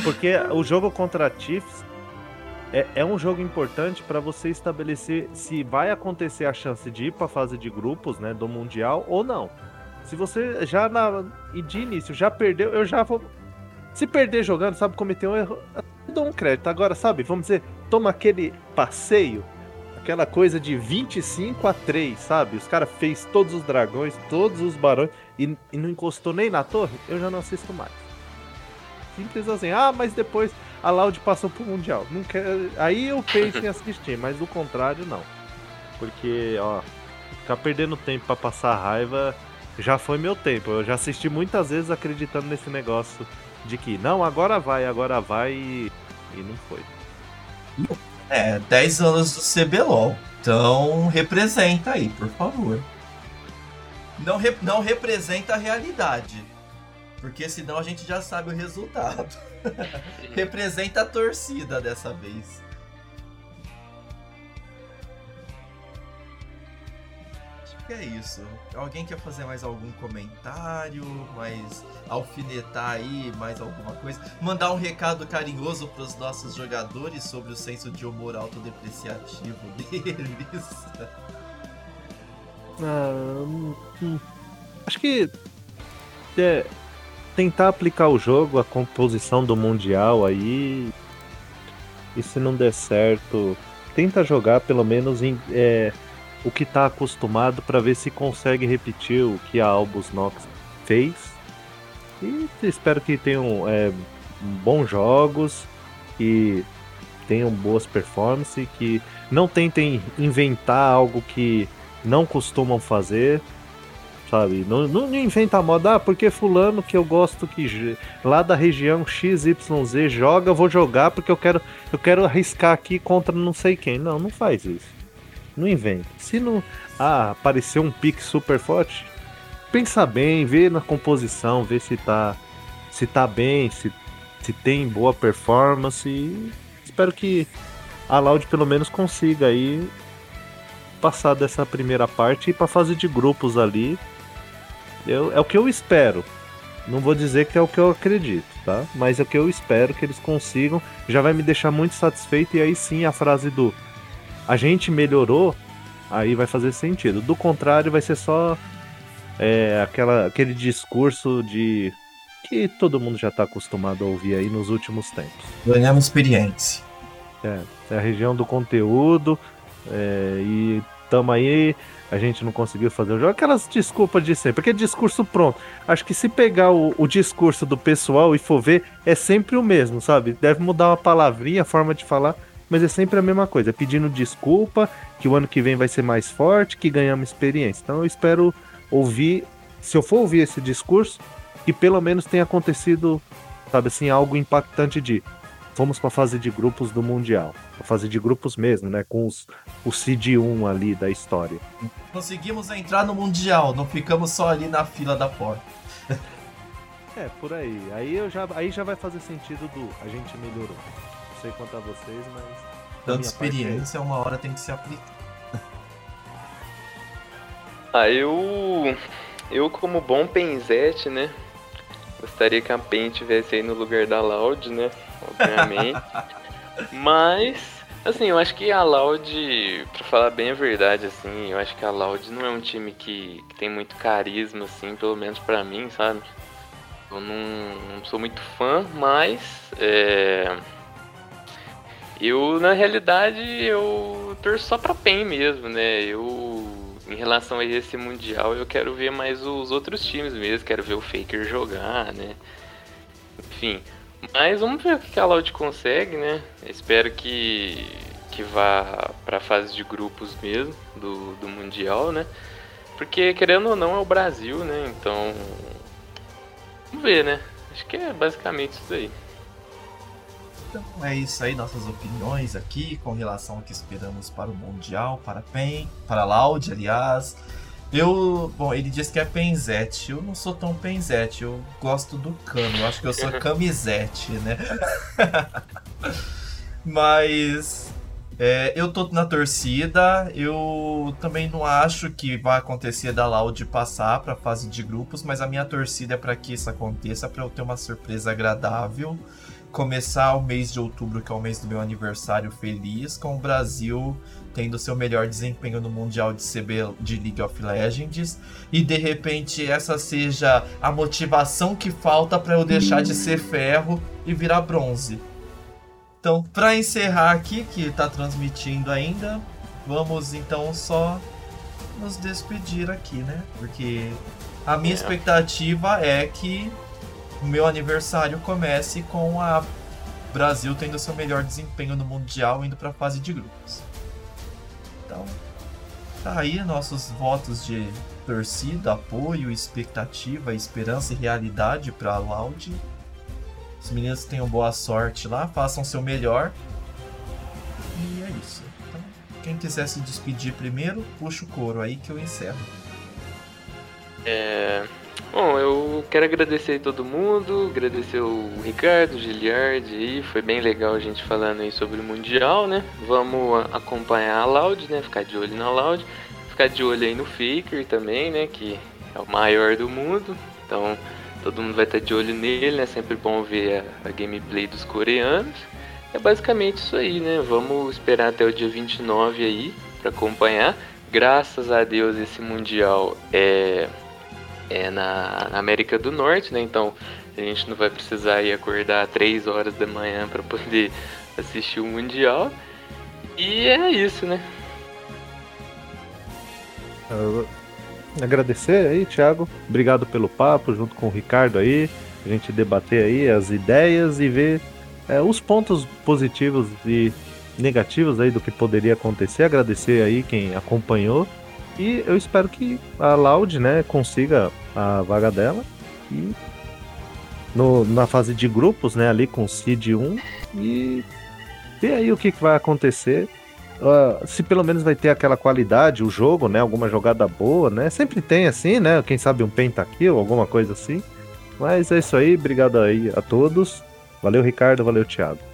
Porque o jogo contra a Chiefs é, é um jogo importante para você estabelecer se vai acontecer a chance de ir para a fase de grupos, né, do mundial ou não. Se você já na e de início já perdeu, eu já vou se perder jogando, sabe, cometer um erro, eu dou um crédito. Agora, sabe, vamos dizer, toma aquele passeio, aquela coisa de 25 a 3, sabe? Os caras fez todos os dragões, todos os barões e, e não encostou nem na torre, eu já não assisto mais. Simples assim. Ah, mas depois a Loud passou pro Mundial. Não quer... Aí eu penso em assistir, mas do contrário, não. Porque, ó, ficar perdendo tempo para passar raiva já foi meu tempo. Eu já assisti muitas vezes acreditando nesse negócio de que não, agora vai, agora vai e, e não foi. É, 10 anos do CBLOL. Então representa aí, por favor. Não, re- não representa a realidade. Porque senão a gente já sabe o resultado. representa a torcida dessa vez. Acho que é isso. Alguém quer fazer mais algum comentário? Mais alfinetar aí, mais alguma coisa? Mandar um recado carinhoso para os nossos jogadores sobre o senso de humor autodepreciativo deles? Ah, hum. Acho que é, tentar aplicar o jogo, a composição do Mundial aí. E se não der certo, tenta jogar pelo menos em, é, o que tá acostumado para ver se consegue repetir o que a Albus Nox fez. E espero que tenham é, bons jogos e tenham boas performances, que não tentem inventar algo que não costumam fazer, sabe? Não, não inventa moda, ah, porque fulano que eu gosto que lá da região XYZ joga, vou jogar porque eu quero, eu quero arriscar aqui contra não sei quem. Não, não faz isso. Não inventa. Se não ah, apareceu um pique super forte, pensa bem, vê na composição, vê se tá se tá bem, se, se tem boa performance. Espero que a Loud pelo menos consiga aí passar dessa primeira parte e pra fase de grupos ali. Eu, é o que eu espero. Não vou dizer que é o que eu acredito, tá? Mas é o que eu espero que eles consigam. Já vai me deixar muito satisfeito. E aí sim a frase do a gente melhorou, aí vai fazer sentido. Do contrário, vai ser só é, aquela, aquele discurso de que todo mundo já tá acostumado a ouvir aí nos últimos tempos. Ganhamos experiência. É a região do conteúdo é, e tamo aí, a gente não conseguiu fazer o jogo. Aquelas desculpas de sempre, aquele discurso pronto. Acho que se pegar o, o discurso do pessoal e for ver, é sempre o mesmo, sabe? Deve mudar uma palavrinha, a forma de falar, mas é sempre a mesma coisa. Pedindo desculpa, que o ano que vem vai ser mais forte, que ganhamos experiência. Então eu espero ouvir, se eu for ouvir esse discurso, que pelo menos tenha acontecido, sabe assim, algo impactante de fomos para a fase de grupos do Mundial. A fase de grupos mesmo, né? Com os, o Cid 1 ali da história. Conseguimos entrar no Mundial, não ficamos só ali na fila da porta. É, por aí. Aí, eu já, aí já vai fazer sentido do a gente melhorou. Não sei quanto a vocês, mas. Tanta parte é experiência, uma hora tem que se aplicar. Ah, eu. Eu, como bom Penzete, né? Gostaria que a Pen tivesse aí no lugar da Loud, né? Obviamente. Mas, assim, eu acho que a Loud, pra falar bem a verdade, assim, eu acho que a Loud não é um time que, que tem muito carisma, assim, pelo menos pra mim, sabe? Eu não, não sou muito fã, mas. É... Eu, na realidade, eu torço só pra PEN mesmo, né? Eu, em relação a esse Mundial, eu quero ver mais os outros times mesmo, quero ver o Faker jogar, né? Enfim, mas vamos ver o que a Loud consegue, né? Espero que, que vá para a fase de grupos mesmo do, do Mundial, né? Porque, querendo ou não, é o Brasil, né? Então. Vamos ver, né? Acho que é basicamente isso aí. Então é isso aí, nossas opiniões aqui com relação ao que esperamos para o Mundial, para PEN, para Loud, aliás. Eu. Bom, ele diz que é Penzete. Eu não sou tão Penzete, eu gosto do Cano. Eu acho que eu sou camisete, né? Mas. É, eu tô na torcida, eu também não acho que vai acontecer da Loud passar para fase de grupos, mas a minha torcida é para que isso aconteça, para eu ter uma surpresa agradável começar o mês de outubro, que é o mês do meu aniversário feliz, com o Brasil tendo seu melhor desempenho no Mundial de CB de League of Legends e de repente essa seja a motivação que falta para eu deixar de ser ferro e virar bronze. Então, para encerrar aqui, que está transmitindo ainda, vamos então só nos despedir aqui, né? Porque a minha é. expectativa é que o meu aniversário comece com a Brasil tendo seu melhor desempenho no Mundial indo para a fase de grupos. Então, tá aí nossos votos de torcida, apoio, expectativa, esperança e realidade para a Loud. Os meninos tenham boa sorte lá, façam seu melhor. E é isso. Então, quem quiser se despedir primeiro, puxa o couro aí que eu encerro. É, Bom, eu quero agradecer todo mundo, agradecer o Ricardo, o Giliard aí, foi bem legal a gente falando aí sobre o Mundial, né? Vamos acompanhar a Loud, né? Ficar de olho na Loud, ficar de olho aí no Faker também, né? Que é o maior do mundo, então todo mundo vai estar de olho nele, né? Sempre bom ver a, a gameplay dos coreanos. É basicamente isso aí, né? Vamos esperar até o dia 29 aí para acompanhar. Graças a Deus esse Mundial é é na, na, América do Norte, né? Então a gente não vai precisar ir acordar 3 horas da manhã para poder assistir o Mundial. E é isso, né? agradecer aí, Thiago. Obrigado pelo papo junto com o Ricardo aí. A gente debater aí as ideias e ver é, os pontos positivos e negativos aí do que poderia acontecer. Agradecer aí quem acompanhou. E eu espero que a Loud, né, consiga a vaga dela. E no, na fase de grupos, né, ali com o Seed 1. E ver aí o que, que vai acontecer. Uh, se pelo menos vai ter aquela qualidade, o jogo, né? Alguma jogada boa, né? Sempre tem assim, né? Quem sabe um pentakill, alguma coisa assim. Mas é isso aí, obrigado aí a todos. Valeu, Ricardo, valeu, Thiago.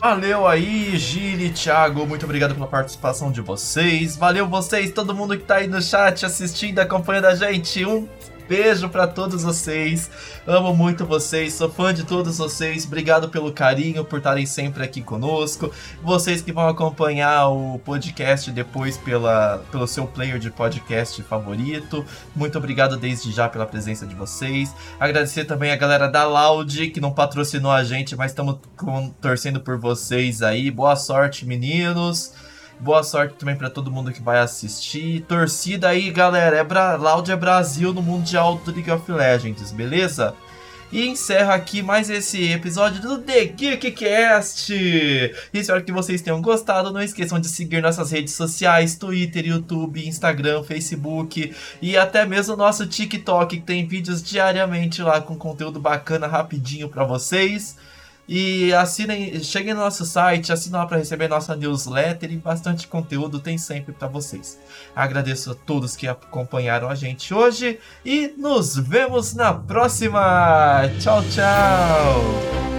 Valeu aí, Gili Thiago, muito obrigado pela participação de vocês. Valeu vocês, todo mundo que tá aí no chat assistindo, acompanhando a gente. Um beijo para todos vocês. Amo muito vocês, sou fã de todos vocês. Obrigado pelo carinho, por estarem sempre aqui conosco. Vocês que vão acompanhar o podcast depois pela, pelo seu player de podcast favorito. Muito obrigado desde já pela presença de vocês. Agradecer também a galera da Loud que não patrocinou a gente, mas estamos torcendo por vocês aí. Boa sorte, meninos. Boa sorte também para todo mundo que vai assistir. Torcida aí, galera. É Bra Loud é Brasil no Mundial do League of Legends, beleza? E encerro aqui mais esse episódio do The Geekcast. Espero que vocês tenham gostado. Não esqueçam de seguir nossas redes sociais: Twitter, YouTube, Instagram, Facebook e até mesmo nosso TikTok, que tem vídeos diariamente lá com conteúdo bacana rapidinho para vocês. E assinem, cheguem no nosso site, assinem lá para receber nossa newsletter e bastante conteúdo tem sempre para vocês. Agradeço a todos que acompanharam a gente hoje e nos vemos na próxima. Tchau, tchau.